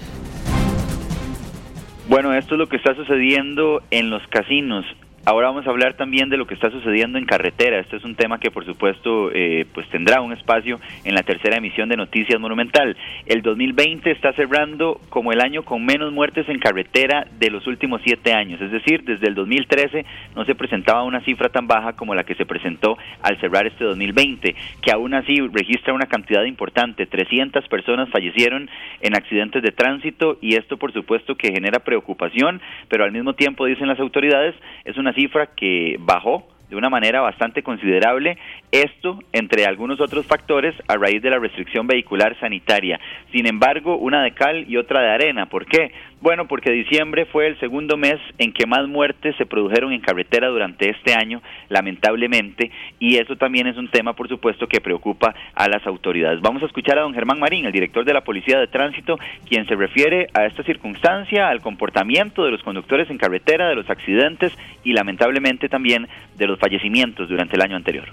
Bueno, esto es lo que está sucediendo en los casinos. Ahora vamos a hablar también de lo que está sucediendo en carretera. Este es un tema que, por supuesto, eh, pues tendrá un espacio en la tercera emisión de Noticias Monumental. El 2020 está cerrando como el año con menos muertes en carretera de los últimos siete años. Es decir, desde el 2013 no se presentaba una cifra tan baja como la que se presentó al cerrar este 2020, que aún así registra una cantidad importante. 300 personas fallecieron en accidentes de tránsito y esto, por supuesto, que genera preocupación, pero al mismo tiempo, dicen las autoridades, es una cifra que bajó de una manera bastante considerable, esto entre algunos otros factores a raíz de la restricción vehicular sanitaria. Sin embargo, una de cal y otra de arena. ¿Por qué? Bueno, porque diciembre fue el segundo mes en que más muertes se produjeron en carretera durante este año, lamentablemente, y eso también es un tema, por supuesto, que preocupa a las autoridades. Vamos a escuchar a don Germán Marín, el director de la Policía de Tránsito, quien se refiere a esta circunstancia, al comportamiento de los conductores en carretera, de los accidentes y lamentablemente también de los fallecimientos durante el año anterior.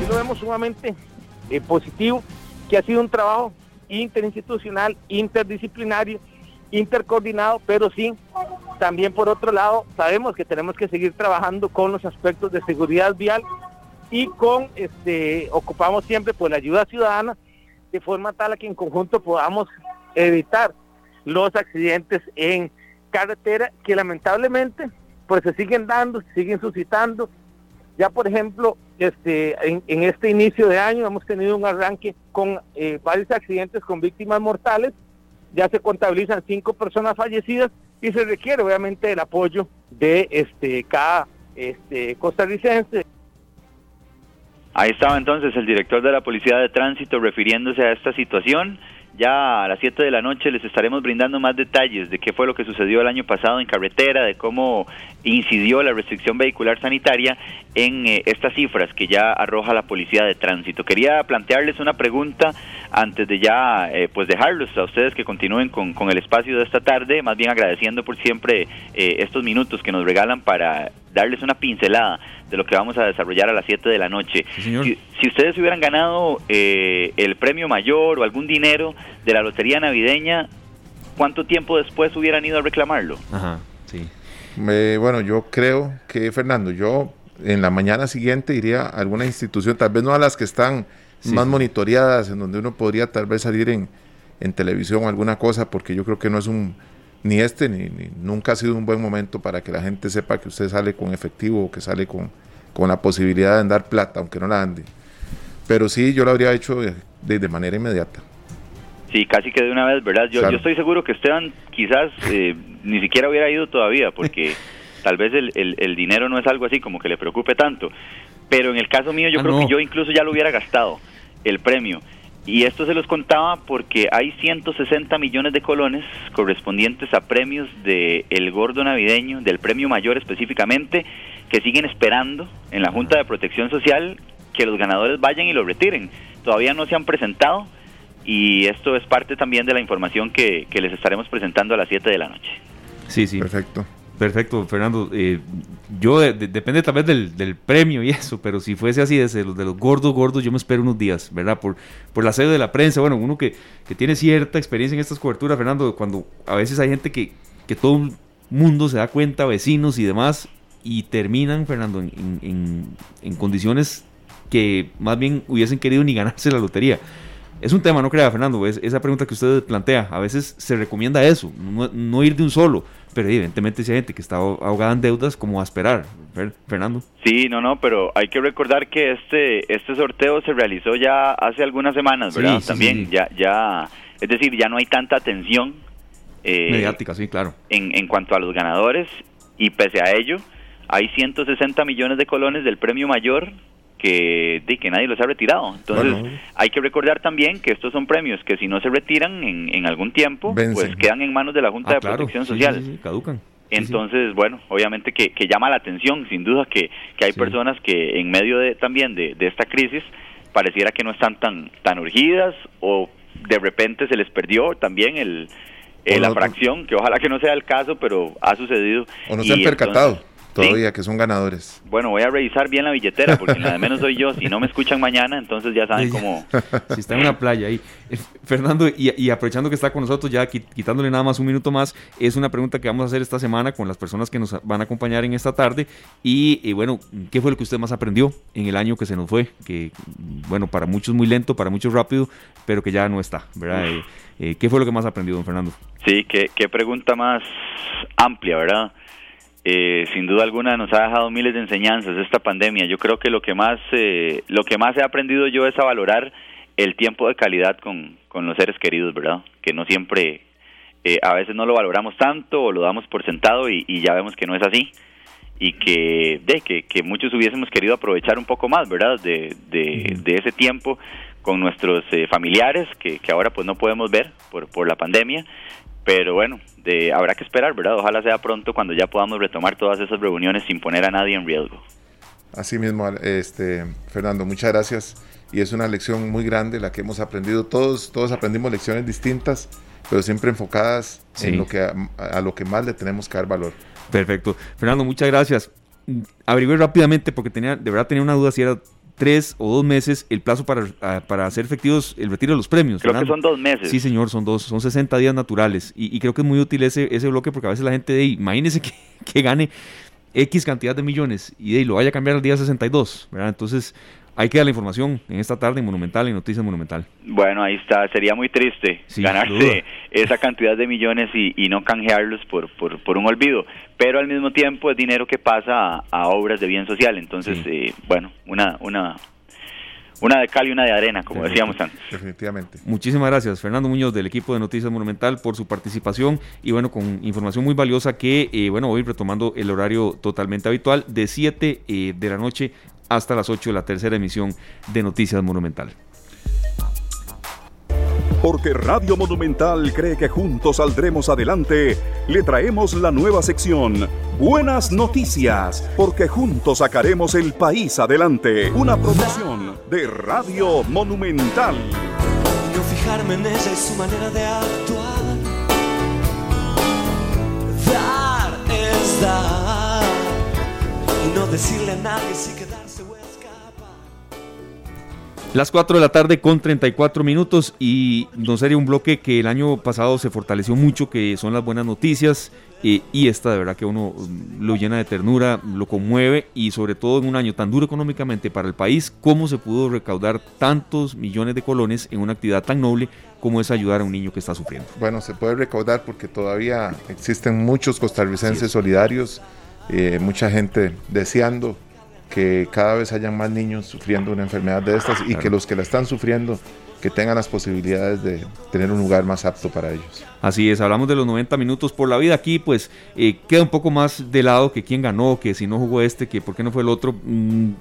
Sí lo vemos sumamente eh, positivo, que ha sido un trabajo interinstitucional, interdisciplinario, intercoordinado, pero sí, también por otro lado, sabemos que tenemos que seguir trabajando con los aspectos de seguridad vial y con, este, ocupamos siempre por la ayuda ciudadana, de forma tal a que en conjunto podamos evitar los accidentes en carretera que lamentablemente pues se siguen dando, se siguen suscitando. Ya por ejemplo, este, en, este inicio de año hemos tenido un arranque con eh, varios accidentes con víctimas mortales ya se contabilizan cinco personas fallecidas y se requiere obviamente el apoyo de este cada este costarricense. Ahí estaba entonces el director de la Policía de Tránsito refiriéndose a esta situación. Ya a las 7 de la noche les estaremos brindando más detalles de qué fue lo que sucedió el año pasado en carretera, de cómo incidió la restricción vehicular sanitaria en eh, estas cifras que ya arroja la Policía de Tránsito. Quería plantearles una pregunta antes de ya eh, pues dejarlos a ustedes que continúen con, con, el espacio de esta tarde, más bien agradeciendo por siempre eh, estos minutos que nos regalan para darles una pincelada de lo que vamos a desarrollar a las 7 de la noche. si, ustedes hubieran ganado eh, el premio mayor o algún dinero de la lotería navideña, ¿cuánto tiempo después hubieran ido a reclamarlo? Ajá, sí. bueno, yo creo que, Fernando, yo en la mañana siguiente iría a alguna institución, tal vez no a las que están más monitoreadas, en donde uno podría tal vez salir en, en televisión o alguna cosa, porque yo creo que no es un ni este ni, nunca ha sido un buen momento para que la gente sepa que usted sale con efectivo o que sale con, con la posibilidad de andar plata, aunque no la ande. Pero sí, yo lo habría hecho de, de manera inmediata. Sí, casi que de una vez, ¿verdad? Yo, Claro. yo estoy seguro que Esteban quizás eh, ni siquiera hubiera ido todavía, porque tal vez el, el- el dinero no es algo así como que le preocupe tanto. Pero en el caso mío, yo Ah, creo no. que yo incluso ya lo hubiera gastado, el premio. Y esto se los contaba porque hay 160 millones de colones correspondientes a premios de El Gordo Navideño, del premio mayor específicamente, que siguen esperando en la Junta de Protección Social que los ganadores vayan y lo retiren. Todavía no se han presentado y esto es parte también de la información que, que les estaremos presentando a las 7 de la noche. Sí, sí. Perfecto. Perfecto, Fernando. Eh, yo, de- de- depende tal vez del, premio y eso, pero si fuese así, desde los de los gordos, gordos, yo me espero unos días, ¿verdad? Por, por la sede de la prensa, bueno, uno que, que tiene cierta experiencia en estas coberturas, Fernando, cuando a veces hay gente que, que todo el mundo se da cuenta, vecinos y demás, y terminan, Fernando, en- en condiciones que más bien hubiesen querido ni ganarse la lotería. Es un tema, no crea, Fernando, es, esa pregunta que usted plantea. A veces se recomienda eso, no, no ir de un solo, pero evidentemente si hay gente que está ahogada en deudas, ¿cómo va a esperar, Fer- Fernando? Sí, no, no, pero hay que recordar que este este sorteo se realizó ya hace algunas semanas, ¿verdad? sí, También sí, sí. ya ya es decir, ya no hay tanta atención eh, Mediática, sí, claro. en, en cuanto a los ganadores y pese a ello hay 160 millones de colones del premio mayor que, de, que nadie los ha retirado. Entonces Bueno. hay que recordar también que estos son premios que si no se retiran en, en algún tiempo, Vencen. pues quedan en manos de la Junta Ah, de Protección Social. sí, sí, caducan. Entonces, bueno, obviamente que, que llama la atención, sin duda, que, que hay personas que en medio de también de, de esta crisis pareciera que no están tan, tan urgidas o de repente se les perdió también el, eh, la fracción, que ojalá que no sea el caso, pero ha sucedido. O no se han percatado entonces, todavía que son ganadores. Bueno, voy a revisar bien la billetera porque la de menos soy yo. Si no me escuchan mañana, entonces ya saben Sí, cómo... Si está en una playa ahí. Eh, Fernando, y, y aprovechando que está con nosotros, ya qui- quitándole nada más un minuto más, es una pregunta que vamos a hacer esta semana con las personas que nos van a acompañar en esta tarde. Y, bueno, ¿qué fue lo que usted más aprendió en el año que se nos fue? Que, bueno, para muchos muy lento, para muchos rápido, pero que ya no está, ¿verdad? Eh, eh, ¿Qué fue lo que más aprendió, don Fernando? Sí, qué, qué pregunta más amplia, ¿verdad? Eh, sin duda alguna nos ha dejado miles de enseñanzas esta pandemia. Yo creo que lo que más eh, lo que más he aprendido yo es a valorar el tiempo de calidad con, con los seres queridos, ¿verdad? Que no siempre, eh, a veces no lo valoramos tanto o lo damos por sentado y, y ya vemos que no es así y que, de, que, que muchos hubiésemos querido aprovechar un poco más, ¿verdad? De, de, de ese tiempo con nuestros eh, familiares que, que ahora pues no podemos ver por, por la pandemia, pero bueno, de, habrá que esperar, ¿verdad? Ojalá sea pronto cuando ya podamos retomar todas esas reuniones sin poner a nadie en riesgo. Así mismo, este, Fernando, muchas gracias. Y es una lección muy grande la que hemos aprendido. Todos, todos aprendimos lecciones distintas, pero siempre enfocadas Sí. en lo que a, a lo que más le tenemos que dar valor. Perfecto. Fernando, muchas gracias. Averigüé rápidamente porque tenía, de verdad tenía una duda si era tres o dos meses el plazo para, para hacer efectivos el retiro de los premios. Creo que son dos meses. Sí, señor, son dos, son 60 días naturales. Y, y creo que es muy útil ese, ese bloque porque a veces la gente, de, imagínese que, que gane X cantidad de millones y de, ahí lo vaya a cambiar al día 62, ¿verdad? Entonces, hay que dar la información en esta tarde en Monumental, en Noticias Monumental. Bueno, ahí está. Sería muy triste Sí, sin duda. ganarse esa cantidad de millones y, y no canjearlos por, por, por un olvido. Pero al mismo tiempo es dinero que pasa a, a obras de bien social. Entonces, Sí. eh, bueno, una, una, una de cal y una de arena, como decíamos antes. Definitivamente. Muchísimas gracias, Fernando Muñoz, del equipo de Noticias Monumental, por su participación y bueno, con información muy valiosa que, eh, bueno, voy retomando el horario totalmente habitual de 7 eh, de la noche hasta las 8 de la tercera emisión de Noticias Monumental. Porque Radio Monumental cree que juntos saldremos adelante, le traemos la nueva sección Buenas Noticias, porque juntos sacaremos el país adelante. Una producción de Radio Monumental. no fijarme en ella y su manera de actuar. Dar es dar y no decirle a nadie si escapar. Las 4 de la tarde con 34 minutos y no sería un bloque que el año pasado se fortaleció mucho, que son las buenas noticias eh, y esta de verdad que uno mm, lo llena de ternura, lo conmueve y sobre todo en un año tan duro económicamente para el país, cómo se pudo recaudar tantos millones de colones en una actividad tan noble como es ayudar a un niño que está sufriendo. Bueno, se puede recaudar porque todavía existen muchos costarricenses es. solidarios, eh, mucha gente deseando que cada vez hayan más niños sufriendo una enfermedad de estas y que los que la están sufriendo que tengan las posibilidades de tener un lugar más apto para ellos. Así es, hablamos de los 90 minutos por la vida. Aquí pues eh, queda un poco más de lado que quién ganó, que si no jugó este, que por qué no fue el otro. Mm,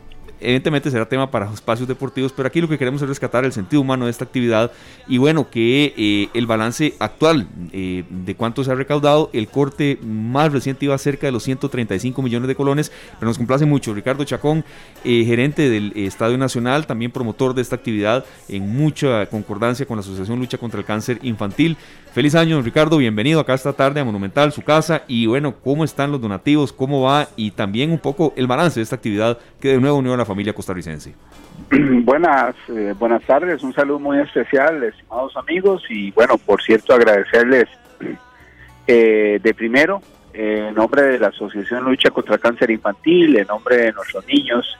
evidentemente será tema para espacios deportivos, pero aquí lo que queremos es rescatar el sentido humano de esta actividad y bueno, que eh, el balance actual eh, de cuánto se ha recaudado, el corte más reciente iba cerca de los 135 millones de colones, pero nos complace mucho. Ricardo Chacón, eh, gerente del Estadio Nacional, también promotor de esta actividad en mucha concordancia con la Asociación Lucha contra el Cáncer Infantil. Feliz año, Ricardo, bienvenido acá esta tarde a Monumental, su casa, y bueno, cómo están los donativos, cómo va y también un poco el balance de esta actividad que de nuevo unió a la familia costarricense. Buenas, eh, buenas tardes, un saludo muy especial, estimados amigos, y bueno, por cierto, agradecerles eh, de primero, eh, en nombre de la Asociación Lucha contra Cáncer Infantil, en nombre de nuestros niños,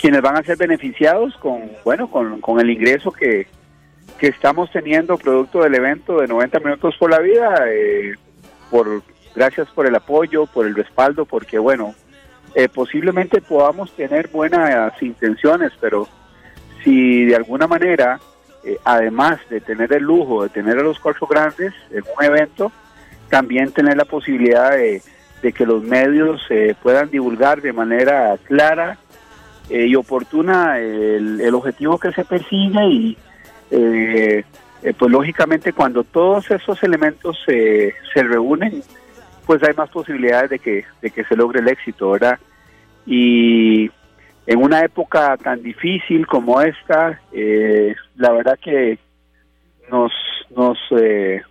quienes van a ser beneficiados con, bueno, con, con el ingreso que que estamos teniendo producto del evento de 90 minutos por la vida. Eh, por gracias por el apoyo, por el respaldo, porque bueno, eh, posiblemente podamos tener buenas intenciones, pero si de alguna manera, eh, además de tener el lujo de tener a los cuatro grandes en un evento, también tener la posibilidad de, que los medios puedan divulgar de manera clara y oportuna el, el objetivo que se persigue y eh, eh, pues lógicamente cuando todos esos elementos se reúnen, pues hay más posibilidades de que, de que se logre el éxito, ¿verdad? Y en una época tan difícil como esta, eh, la verdad que nos, nos, eh,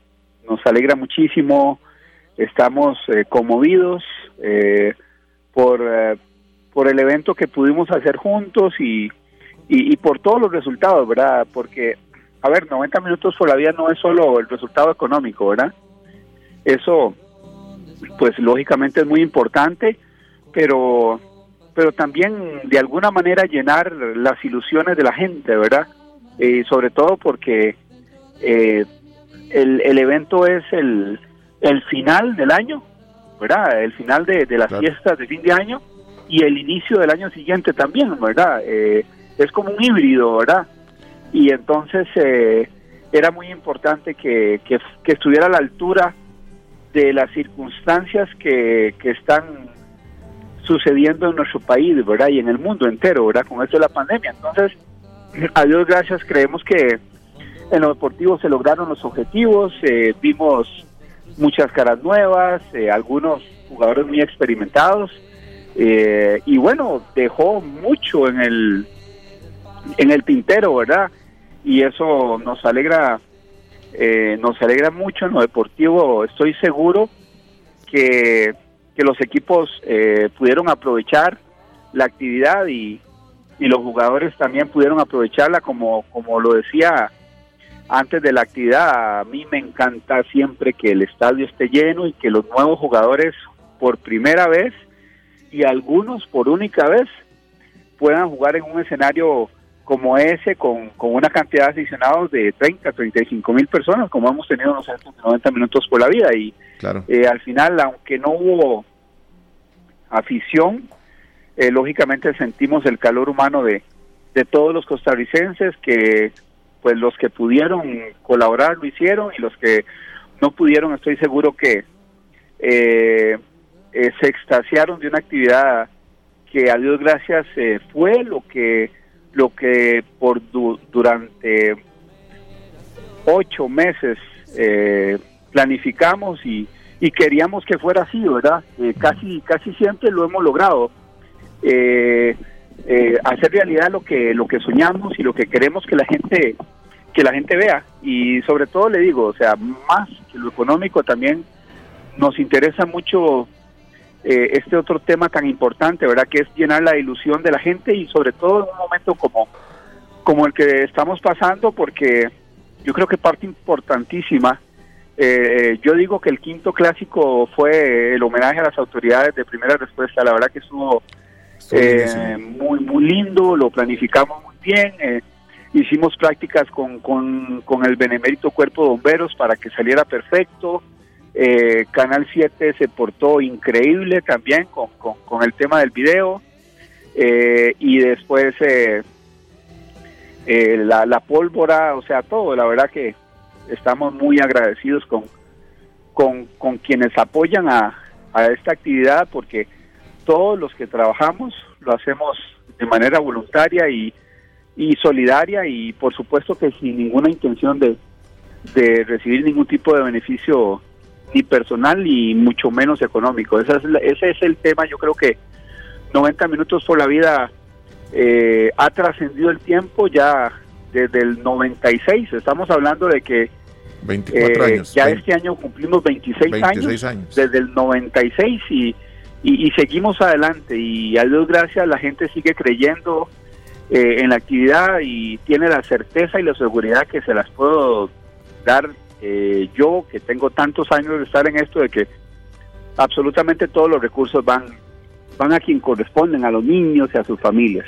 nos alegra muchísimo, estamos conmovidos por, por el evento que pudimos hacer juntos y, y, y, por todos los resultados, ¿verdad? Porque a ver, 90 minutos por la vida no es solo el resultado económico, ¿verdad? Eso, pues lógicamente es muy importante, pero, pero también de alguna manera llenar las ilusiones de la gente, ¿verdad? Y sobre todo porque eh, el, el evento es el, el final del año, ¿verdad? El final de, de las fiestas de fin de año y el inicio del año siguiente también, ¿verdad? Eh, es como un híbrido, ¿verdad? y entonces eh, era muy importante que, que, estuviera a la altura de las circunstancias que, que están sucediendo en nuestro país, ¿verdad? Y en el mundo entero, ¿verdad? Con esto de la pandemia. Entonces, a Dios gracias, creemos que en lo deportivo se lograron los objetivos, eh, vimos muchas caras nuevas, eh, algunos jugadores muy experimentados, y bueno, dejó mucho en el, en el tintero, ¿verdad? y eso nos alegra eh, nos alegra mucho en lo deportivo. Estoy seguro que, que los equipos eh, pudieron aprovechar la actividad y, y los jugadores también pudieron aprovecharla como como lo decía antes de la actividad. A mí me encanta siempre que el estadio esté lleno y que los nuevos jugadores por primera vez y algunos por única vez puedan jugar en un escenario como ese, con, con una cantidad de aficionados de 30, 35 mil personas, como hemos tenido nosotros 90 minutos por la vida. Y eh, al final, aunque no hubo afición, eh, lógicamente sentimos el calor humano de, de todos los costarricenses que pues los que pudieron colaborar lo hicieron y los que no pudieron estoy seguro que eh, se extasiaron de una actividad que a Dios gracias fue lo que lo que por durante ocho meses eh, planificamos y, y, queríamos que fuera así, ¿verdad? Eh, casi casi siempre lo hemos logrado. Eh, hacer realidad lo que lo que soñamos y lo que queremos que la gente que la gente vea y sobre todo le digo, o sea, más que lo económico también nos interesa mucho eh, este otro tema tan importante, ¿verdad? Que es llenar la ilusión de la gente y sobre todo en un momento como, como el que estamos pasando, porque yo creo que parte importantísima, eh, yo digo que el quinto clásico fue el homenaje a las autoridades de primera respuesta, la verdad que estuvo eh, muy, muy lindo, lo planificamos muy bien. hicimos prácticas con, con, con el benemérito cuerpo de bomberos para que saliera perfecto. Eh, Canal 7 se portó increíble también con, con, el tema del video. eh, y después eh, eh, la, la pólvora, o sea, todo. La verdad que estamos muy agradecidos con, con, con quienes apoyan a, a esta actividad porque todos los que trabajamos lo hacemos de manera voluntaria y, y solidaria y por supuesto que sin ninguna intención de, de recibir ningún tipo de beneficio ni personal ni mucho menos económico. Esa es la- ese es el tema, yo creo que 90 minutos por la vida eh, ha trascendido el tiempo ya desde el 96, estamos hablando de que 24 eh, años. ya 20, este año cumplimos 26, 26 años, años. desde el 96 y, y, y seguimos adelante y a Dios gracias la gente sigue creyendo eh, en la actividad y tiene la certeza y la seguridad que se las puedo dar eh, yo que tengo tantos años de estar en esto de que absolutamente todos los recursos van van a quien corresponden, a los niños y a sus familias.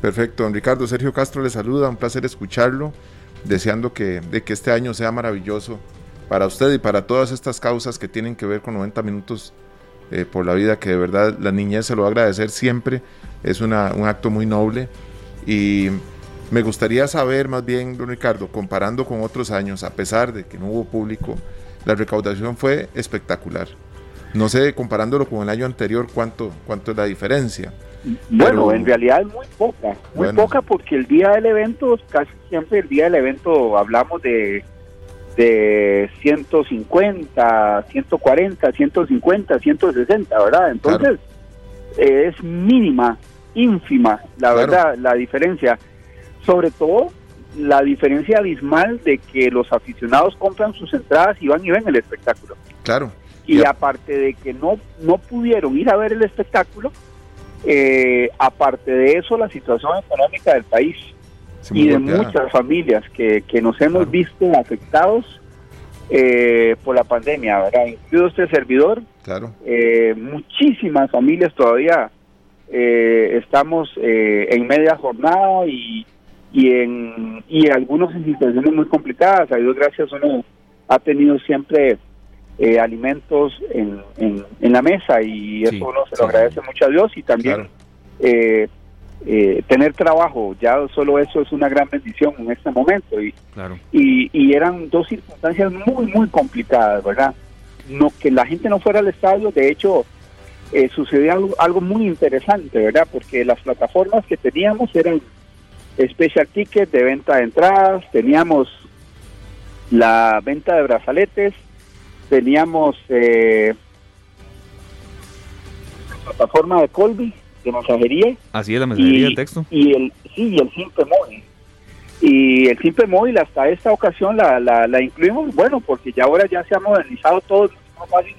Perfecto, don Ricardo. Sergio Castro le saluda, un placer escucharlo, deseando que, de que este año sea maravilloso para usted y para todas estas causas que tienen que ver con 90 minutos eh, por la vida, que de verdad la niñez se lo va a agradecer siempre, es una- un acto muy noble y me gustaría saber más bien, don Ricardo, comparando con otros años, a pesar de que no hubo público, la recaudación fue espectacular. No sé, comparándolo con el año anterior, cuánto, cuánto es la diferencia. Bueno, Pero- en realidad es muy poca, muy Bueno. poca porque el día del evento, casi siempre el día del evento hablamos de, de 150, 140, 150, 160, ¿verdad? Entonces eh, es mínima, ínfima, la Claro. verdad, la diferencia. Sobre todo la diferencia abismal de que los aficionados compran sus entradas y van y ven el espectáculo. Claro. Y Ya. aparte de que no, no pudieron ir a ver el espectáculo, eh, aparte de eso, la situación económica del país se y de golpeada. muchas familias que, que nos hemos Claro. visto afectados eh, por la pandemia, ¿verdad? Incluido este servidor, Claro. eh, muchísimas familias todavía eh, estamos eh, en media jornada y, y en y algunos en situaciones muy complicadas. A Dios gracias uno ha tenido siempre eh, alimentos en, en, en la mesa y Sí, eso uno se sí. lo agradece mucho a Dios y también Claro. eh, eh, tener trabajo, ya solo eso es una gran bendición en este momento y, Claro. y, y eran dos circunstancias muy, muy complicadas, ¿verdad? No, que la gente no fuera al estadio, de hecho, eh, sucedió algo, algo muy interesante, ¿verdad? Porque las plataformas que teníamos eran Special Ticket de venta de entradas, teníamos la venta de brazaletes, teníamos eh, la plataforma de Colby, de mensajería, Así es la mensajería de texto. y el sí y el simple móvil y el simple móvil hasta esta ocasión la, la, la incluimos bueno porque ya ahora ya se ha modernizado todo es más fácil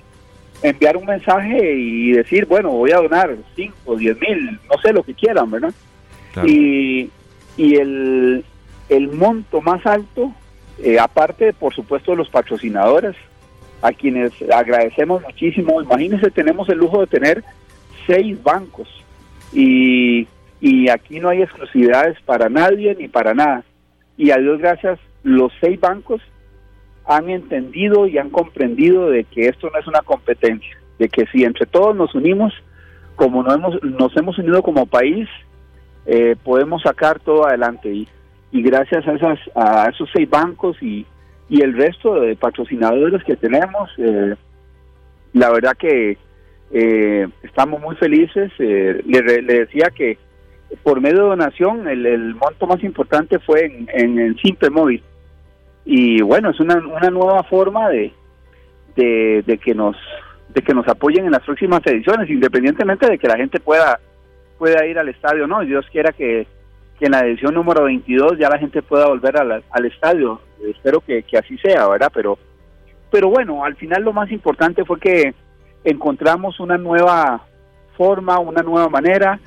enviar un mensaje y decir bueno voy a donar 5, 10 mil no sé lo que quieran verdad Claro. y, y el, el monto más alto, eh, aparte por supuesto de los patrocinadores, a quienes agradecemos muchísimo. Imagínense, tenemos el lujo de tener seis bancos y, y aquí no hay exclusividades para nadie ni para nada. Y a Dios gracias, los seis bancos han entendido y han comprendido de que esto no es una competencia, de que si entre todos nos unimos, como nos hemos, nos hemos unido como país, eh, podemos sacar todo adelante. Y, y gracias a esas a esos seis bancos y, y el resto de patrocinadores que tenemos eh, la verdad que eh, estamos muy felices. Eh, le, le decía que por medio de donación el, el monto más importante fue en, en simple móvil. Y bueno es una, una nueva forma de, de que nos de que nos apoyen en las próximas ediciones independientemente de que la gente pueda pueda ir al estadio, ¿no? Dios quiera que, que en la edición número 22 ya la gente pueda volver a la- al estadio. Espero que, que así sea, ¿verdad? Pero, pero bueno, al final lo más importante fue que encontramos una nueva forma, una nueva manera,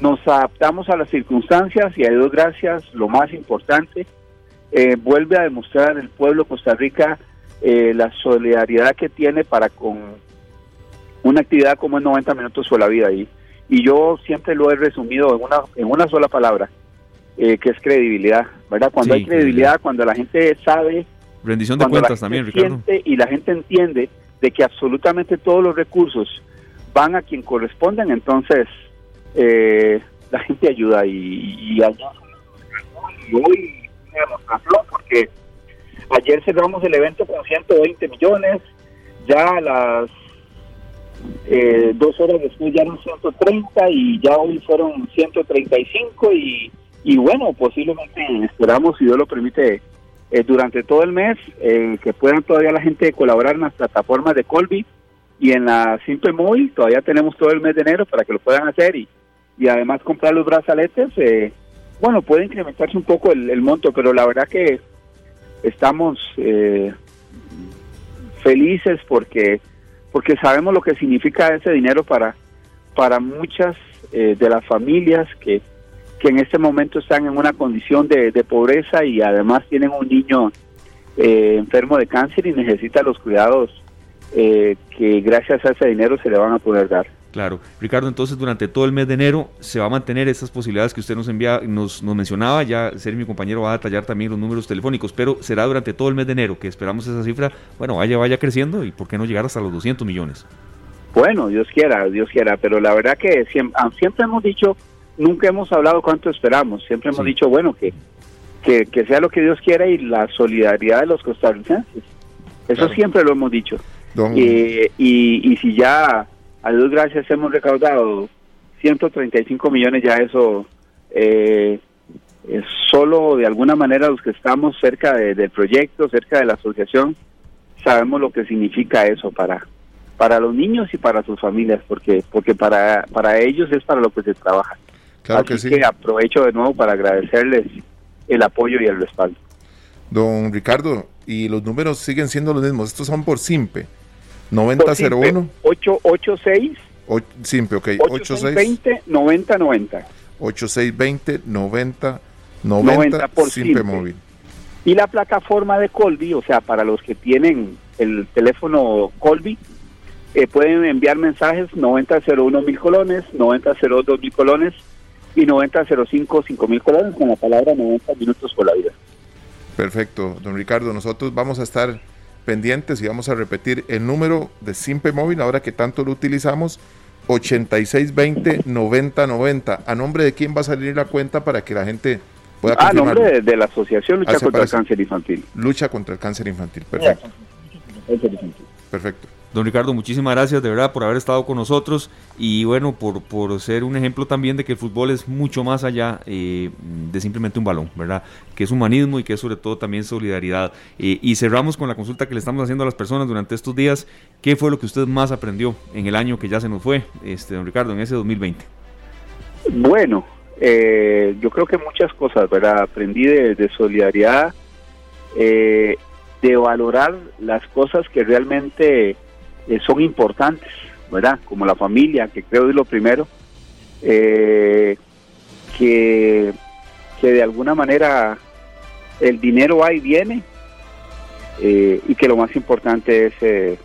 nos adaptamos a las circunstancias y a Dios gracias, lo más importante, eh, vuelve a demostrar el pueblo de Costa Rica eh, la solidaridad que tiene para con una actividad como es 90 minutos por la vida y, y yo siempre lo he resumido en una en una sola palabra eh, que es credibilidad verdad cuando Sí, hay credibilidad cuando la gente sabe Rendición de cuentas también, Ricardo. y la gente entiende de que absolutamente todos los recursos van a quien corresponden entonces eh, la gente ayuda y, y y hoy demostración porque ayer cerramos el evento con 120 millones, ya a las eh, dos horas después ya eran 130 y ya hoy fueron 135 y, y bueno, posiblemente esperamos, si Dios lo permite, eh, durante todo el mes eh, que puedan todavía la gente colaborar en las plataformas de Colby y en la Simple Móvil, todavía tenemos todo el mes de enero para que lo puedan hacer y, y además comprar los brazaletes, eh, bueno, puede incrementarse un poco el, el monto, pero la verdad que estamos eh, felices porque porque sabemos lo que significa ese dinero para para muchas eh, de las familias que, que en este momento están en una condición de, de pobreza y además tienen un niño eh, enfermo de cáncer y necesita los cuidados eh, que gracias a ese dinero se le van a poder dar. Claro. Ricardo, entonces durante todo el mes de enero se va a mantener estas posibilidades que usted nos envía, nos, nos mencionaba, ya ser mi compañero va a detallar también los números telefónicos, pero será durante todo el mes de enero que esperamos esa cifra, bueno, vaya, vaya creciendo y por qué no llegar hasta los 200 millones. Bueno, Dios quiera, Dios quiera, pero la verdad que siempre, siempre hemos dicho, nunca hemos hablado cuánto esperamos, siempre hemos Sí. dicho, bueno, que, que, que sea lo que Dios quiera y la solidaridad de los costarricenses. Eso Claro. siempre lo hemos dicho. Don, Eh, y, y si ya, a Dios gracias, hemos recaudado 135 millones, ya eso eh, es solo de alguna manera los que estamos cerca de- del proyecto, cerca de la asociación, sabemos lo que significa eso para para los niños y para sus familias, porque porque para para ellos es para lo que se trabaja. claro Así que sí. que aprovecho de nuevo para agradecerles el apoyo y el respaldo. Don Ricardo, y los números siguen siendo los mismos. Estos son por SIMPE. 9001. 886 o- SIMPE, ok. 86 8620 9090. 8620 90 90 90 por SIMPE SIMPE. móvil. Y la plataforma de Colby, o sea, para los que tienen el teléfono Colby, eh, pueden enviar mensajes 9001 mil colones, 9002 mil colones y 9005 5 mil colones con la palabra 90 minutos por la vida. Perfecto, don Ricardo. Nosotros vamos a estar pendientes y vamos a repetir el número de Simpe Móvil ahora que tanto lo utilizamos. 8620 9090. ¿A nombre de quién va a salir la cuenta para que la gente pueda A confirmar? nombre de, de la Asociación Lucha Ah, contra el. Cáncer Infantil. Lucha contra el cáncer infantil. Perfecto, perfecto. Don Ricardo, muchísimas gracias de verdad por haber estado con nosotros y bueno, por, por ser un ejemplo también de que el fútbol es mucho más allá eh, de simplemente un balón, ¿verdad? Que es humanismo y que es sobre todo también solidaridad. Eh, y cerramos con la consulta que le estamos haciendo a las personas durante estos días. ¿Qué fue lo que usted más aprendió en el año que ya se nos fue, este, don Ricardo, en ese 2020? Bueno, eh, yo creo que muchas cosas, ¿verdad? Aprendí de, solidaridad, eh, de valorar las cosas que realmente eh, son importantes, ¿verdad? Como la familia, que creo es lo primero, eh, que, que de alguna manera el dinero va viene eh, y que lo más importante es,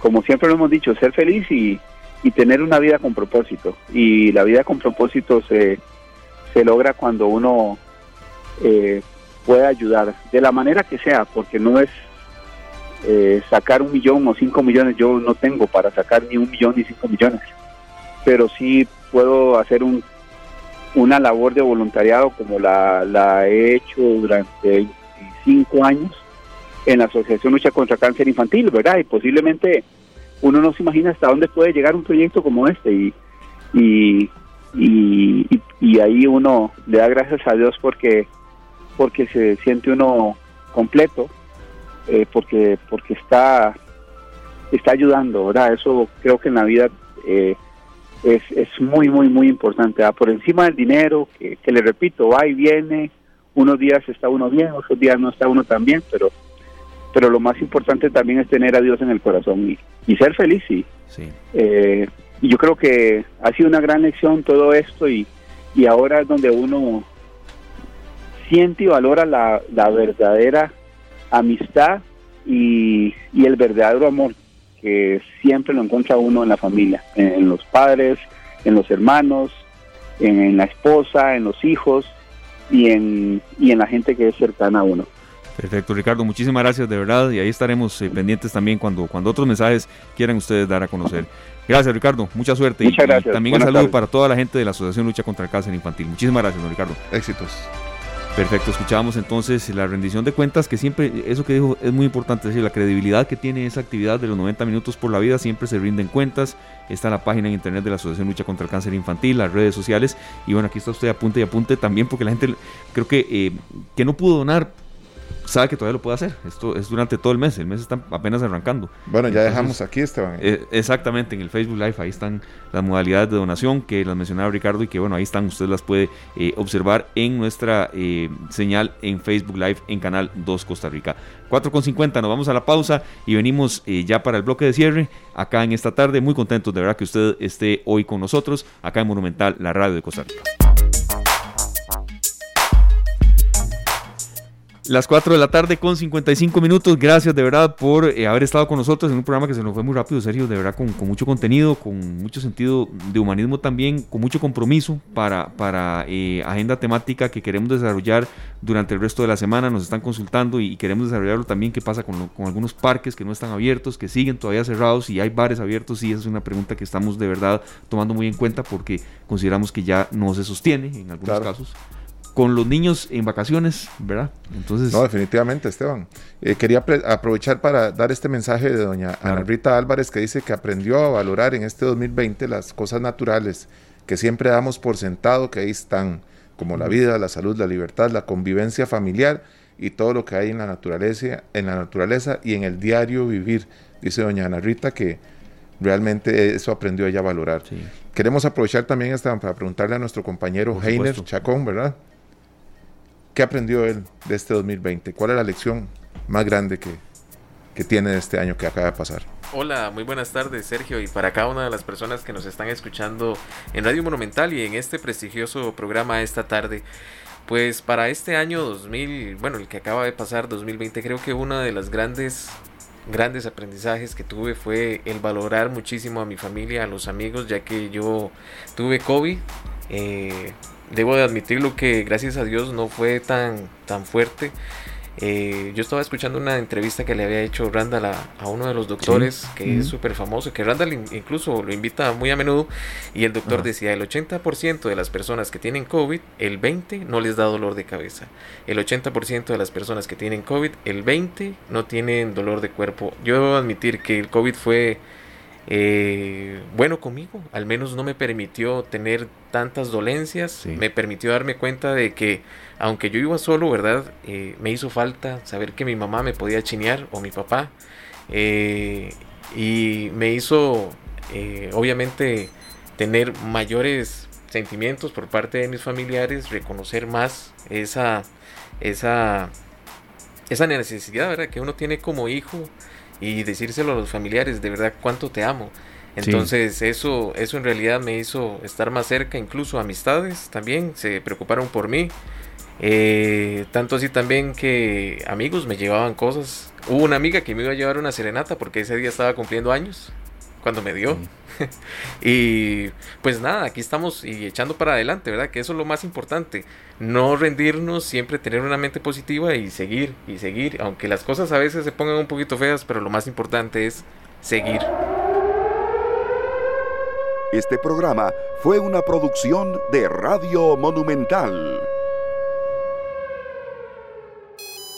como siempre lo hemos dicho, ser feliz y, y tener una vida con propósito. Y la vida con propósito se, se logra cuando uno puede ayudar, de la manera que sea, porque no es eh, sacar un millón o cinco millones, yo no tengo para sacar ni un millón ni cinco millones, pero sí puedo hacer un, una labor de voluntariado como la, la he hecho durante 25 años en la Asociación Lucha contra Cáncer Infantil, ¿verdad? Y posiblemente uno no se imagina hasta dónde puede llegar un proyecto como este y, y, y- y ahí uno le da gracias a Dios porque porque se siente uno completo eh, porque porque está está ayudando verdad eso creo que en la vida eh, es, es muy muy muy importante ¿verdad? por encima del dinero que, que le repito va y viene unos días está uno bien otros días no está uno tan bien pero pero lo más importante también es tener a Dios en el corazón y, y ser feliz y, Sí. eh, y yo creo que ha sido una gran lección todo esto y, y ahora es donde uno siente y valora la, la verdadera amistad y, y el verdadero amor que siempre lo encuentra uno en la familia, en, en los padres, en los hermanos, en, en la esposa, en los hijos y en, y en la gente que es cercana a uno. Perfecto, Ricardo, muchísimas gracias de verdad y ahí estaremos eh, pendientes también cuando, cuando otros mensajes quieran ustedes dar a conocer. Gracias, Ricardo, mucha suerte Muchas y, gracias. también un Buenas saludo tardes. para toda la gente de la Asociación Lucha contra el Cáncer Infantil. Muchísimas gracias, don Ricardo. Éxitos. Perfecto, escuchábamos entonces la rendición de cuentas, que siempre, eso que dijo es muy importante, es decir, la credibilidad que tiene esa actividad de los 90 minutos por la vida, siempre se rinden cuentas, está la página en internet de la Asociación Lucha contra el Cáncer Infantil, las redes sociales, y bueno, aquí está usted apunte y apunte también, porque la gente creo que, eh, que no pudo donar, sabe que todavía lo puede hacer, esto es durante todo el mes, el mes está apenas arrancando. Bueno, ya Entonces, dejamos aquí, Esteban. eh, exactamente, en el Facebook Live, ahí están las modalidades de donación que las mencionaba Ricardo y que bueno, ahí están, usted las puede eh, observar en nuestra eh, señal en Facebook Live en Canal 2 Costa Rica. 4.50, nos vamos a la pausa y venimos eh, ya para el bloque de cierre acá en esta tarde. Muy contentos de verdad que usted esté hoy con nosotros acá en Monumental, la radio de Costa Rica. Las 4 de la tarde con 55 minutos. Gracias de verdad por eh, haber estado con nosotros en un programa que se nos fue muy rápido, Sergio. De verdad, con, con mucho contenido, con mucho sentido de humanismo también, con mucho compromiso para, para eh, agenda temática que queremos desarrollar durante el resto de la semana. Nos están consultando y, queremos desarrollarlo también. ¿Qué pasa con, lo- con algunos parques que no están abiertos, que siguen todavía cerrados y hay bares abiertos? Sí, esa es una pregunta que estamos de verdad tomando muy en cuenta porque consideramos que ya no se sostiene en algunos Claro. casos. Con los niños en vacaciones, ¿verdad? Entonces. No, definitivamente, Esteban. Eh, quería aprovechar para dar este mensaje de doña Ana Rita Álvarez que dice que aprendió a valorar en este 2020 las cosas naturales que siempre damos por sentado que ahí están, como la vida, la salud, la libertad, la convivencia familiar y todo lo que hay en la naturaleza, en la naturaleza y en el diario vivir. Dice doña Ana Rita que realmente eso aprendió ella a valorar. Sí. Queremos aprovechar también, Esteban, para preguntarle a nuestro compañero Heiner. Chacón, ¿verdad? ¿Qué aprendió él de este 2020? ¿Cuál es la lección más grande que, que tiene de este año que acaba de pasar? Hola, muy buenas tardes Sergio y para cada una de las personas que nos están escuchando en Radio Monumental y en este prestigioso programa esta tarde. Pues para este año 2000, bueno, el que acaba de pasar 2020, creo que una de las grandes grandes aprendizajes que tuve fue el valorar muchísimo a mi familia, a los amigos, ya que yo tuve COVID. Eh, debo de admitirlo que gracias a Dios no fue tan, tan fuerte. Eh, yo estaba escuchando una entrevista que le había hecho Randall a, a uno de los doctores que es súper famoso, que Randall in- incluso lo invita muy a menudo y el doctor decía el 80% de las personas que tienen COVID, el 20 no les da dolor de cabeza. El 80% de las personas que tienen COVID, el 20 no tienen dolor de cuerpo. Yo debo admitir que el COVID fue eh, bueno conmigo, al menos no me permitió tener tantas dolencias, Sí. me permitió darme cuenta de que aunque yo iba solo, ¿verdad? Eh, me hizo falta saber que mi mamá me podía chinear o mi papá. eh, y me hizo, eh, obviamente, tener mayores sentimientos por parte de mis familiares, reconocer más esa, esa, esa necesidad, ¿verdad? Que uno tiene como hijo y decírselo a los familiares, de verdad, cuánto te amo. Sí. Entonces eso, eso en realidad me hizo estar más cerca, incluso amistades también se preocuparon por mí. Eh, tanto así también que amigos me llevaban cosas. Hubo una amiga que me iba a llevar una serenata porque ese día estaba cumpliendo años cuando me dio. y pues nada, aquí estamos y echando para adelante, ¿verdad? Que eso es lo más importante. No rendirnos, siempre tener una mente positiva y seguir y seguir. Aunque las cosas a veces se pongan un poquito feas, pero lo más importante es seguir. Este programa fue una producción de Radio Monumental.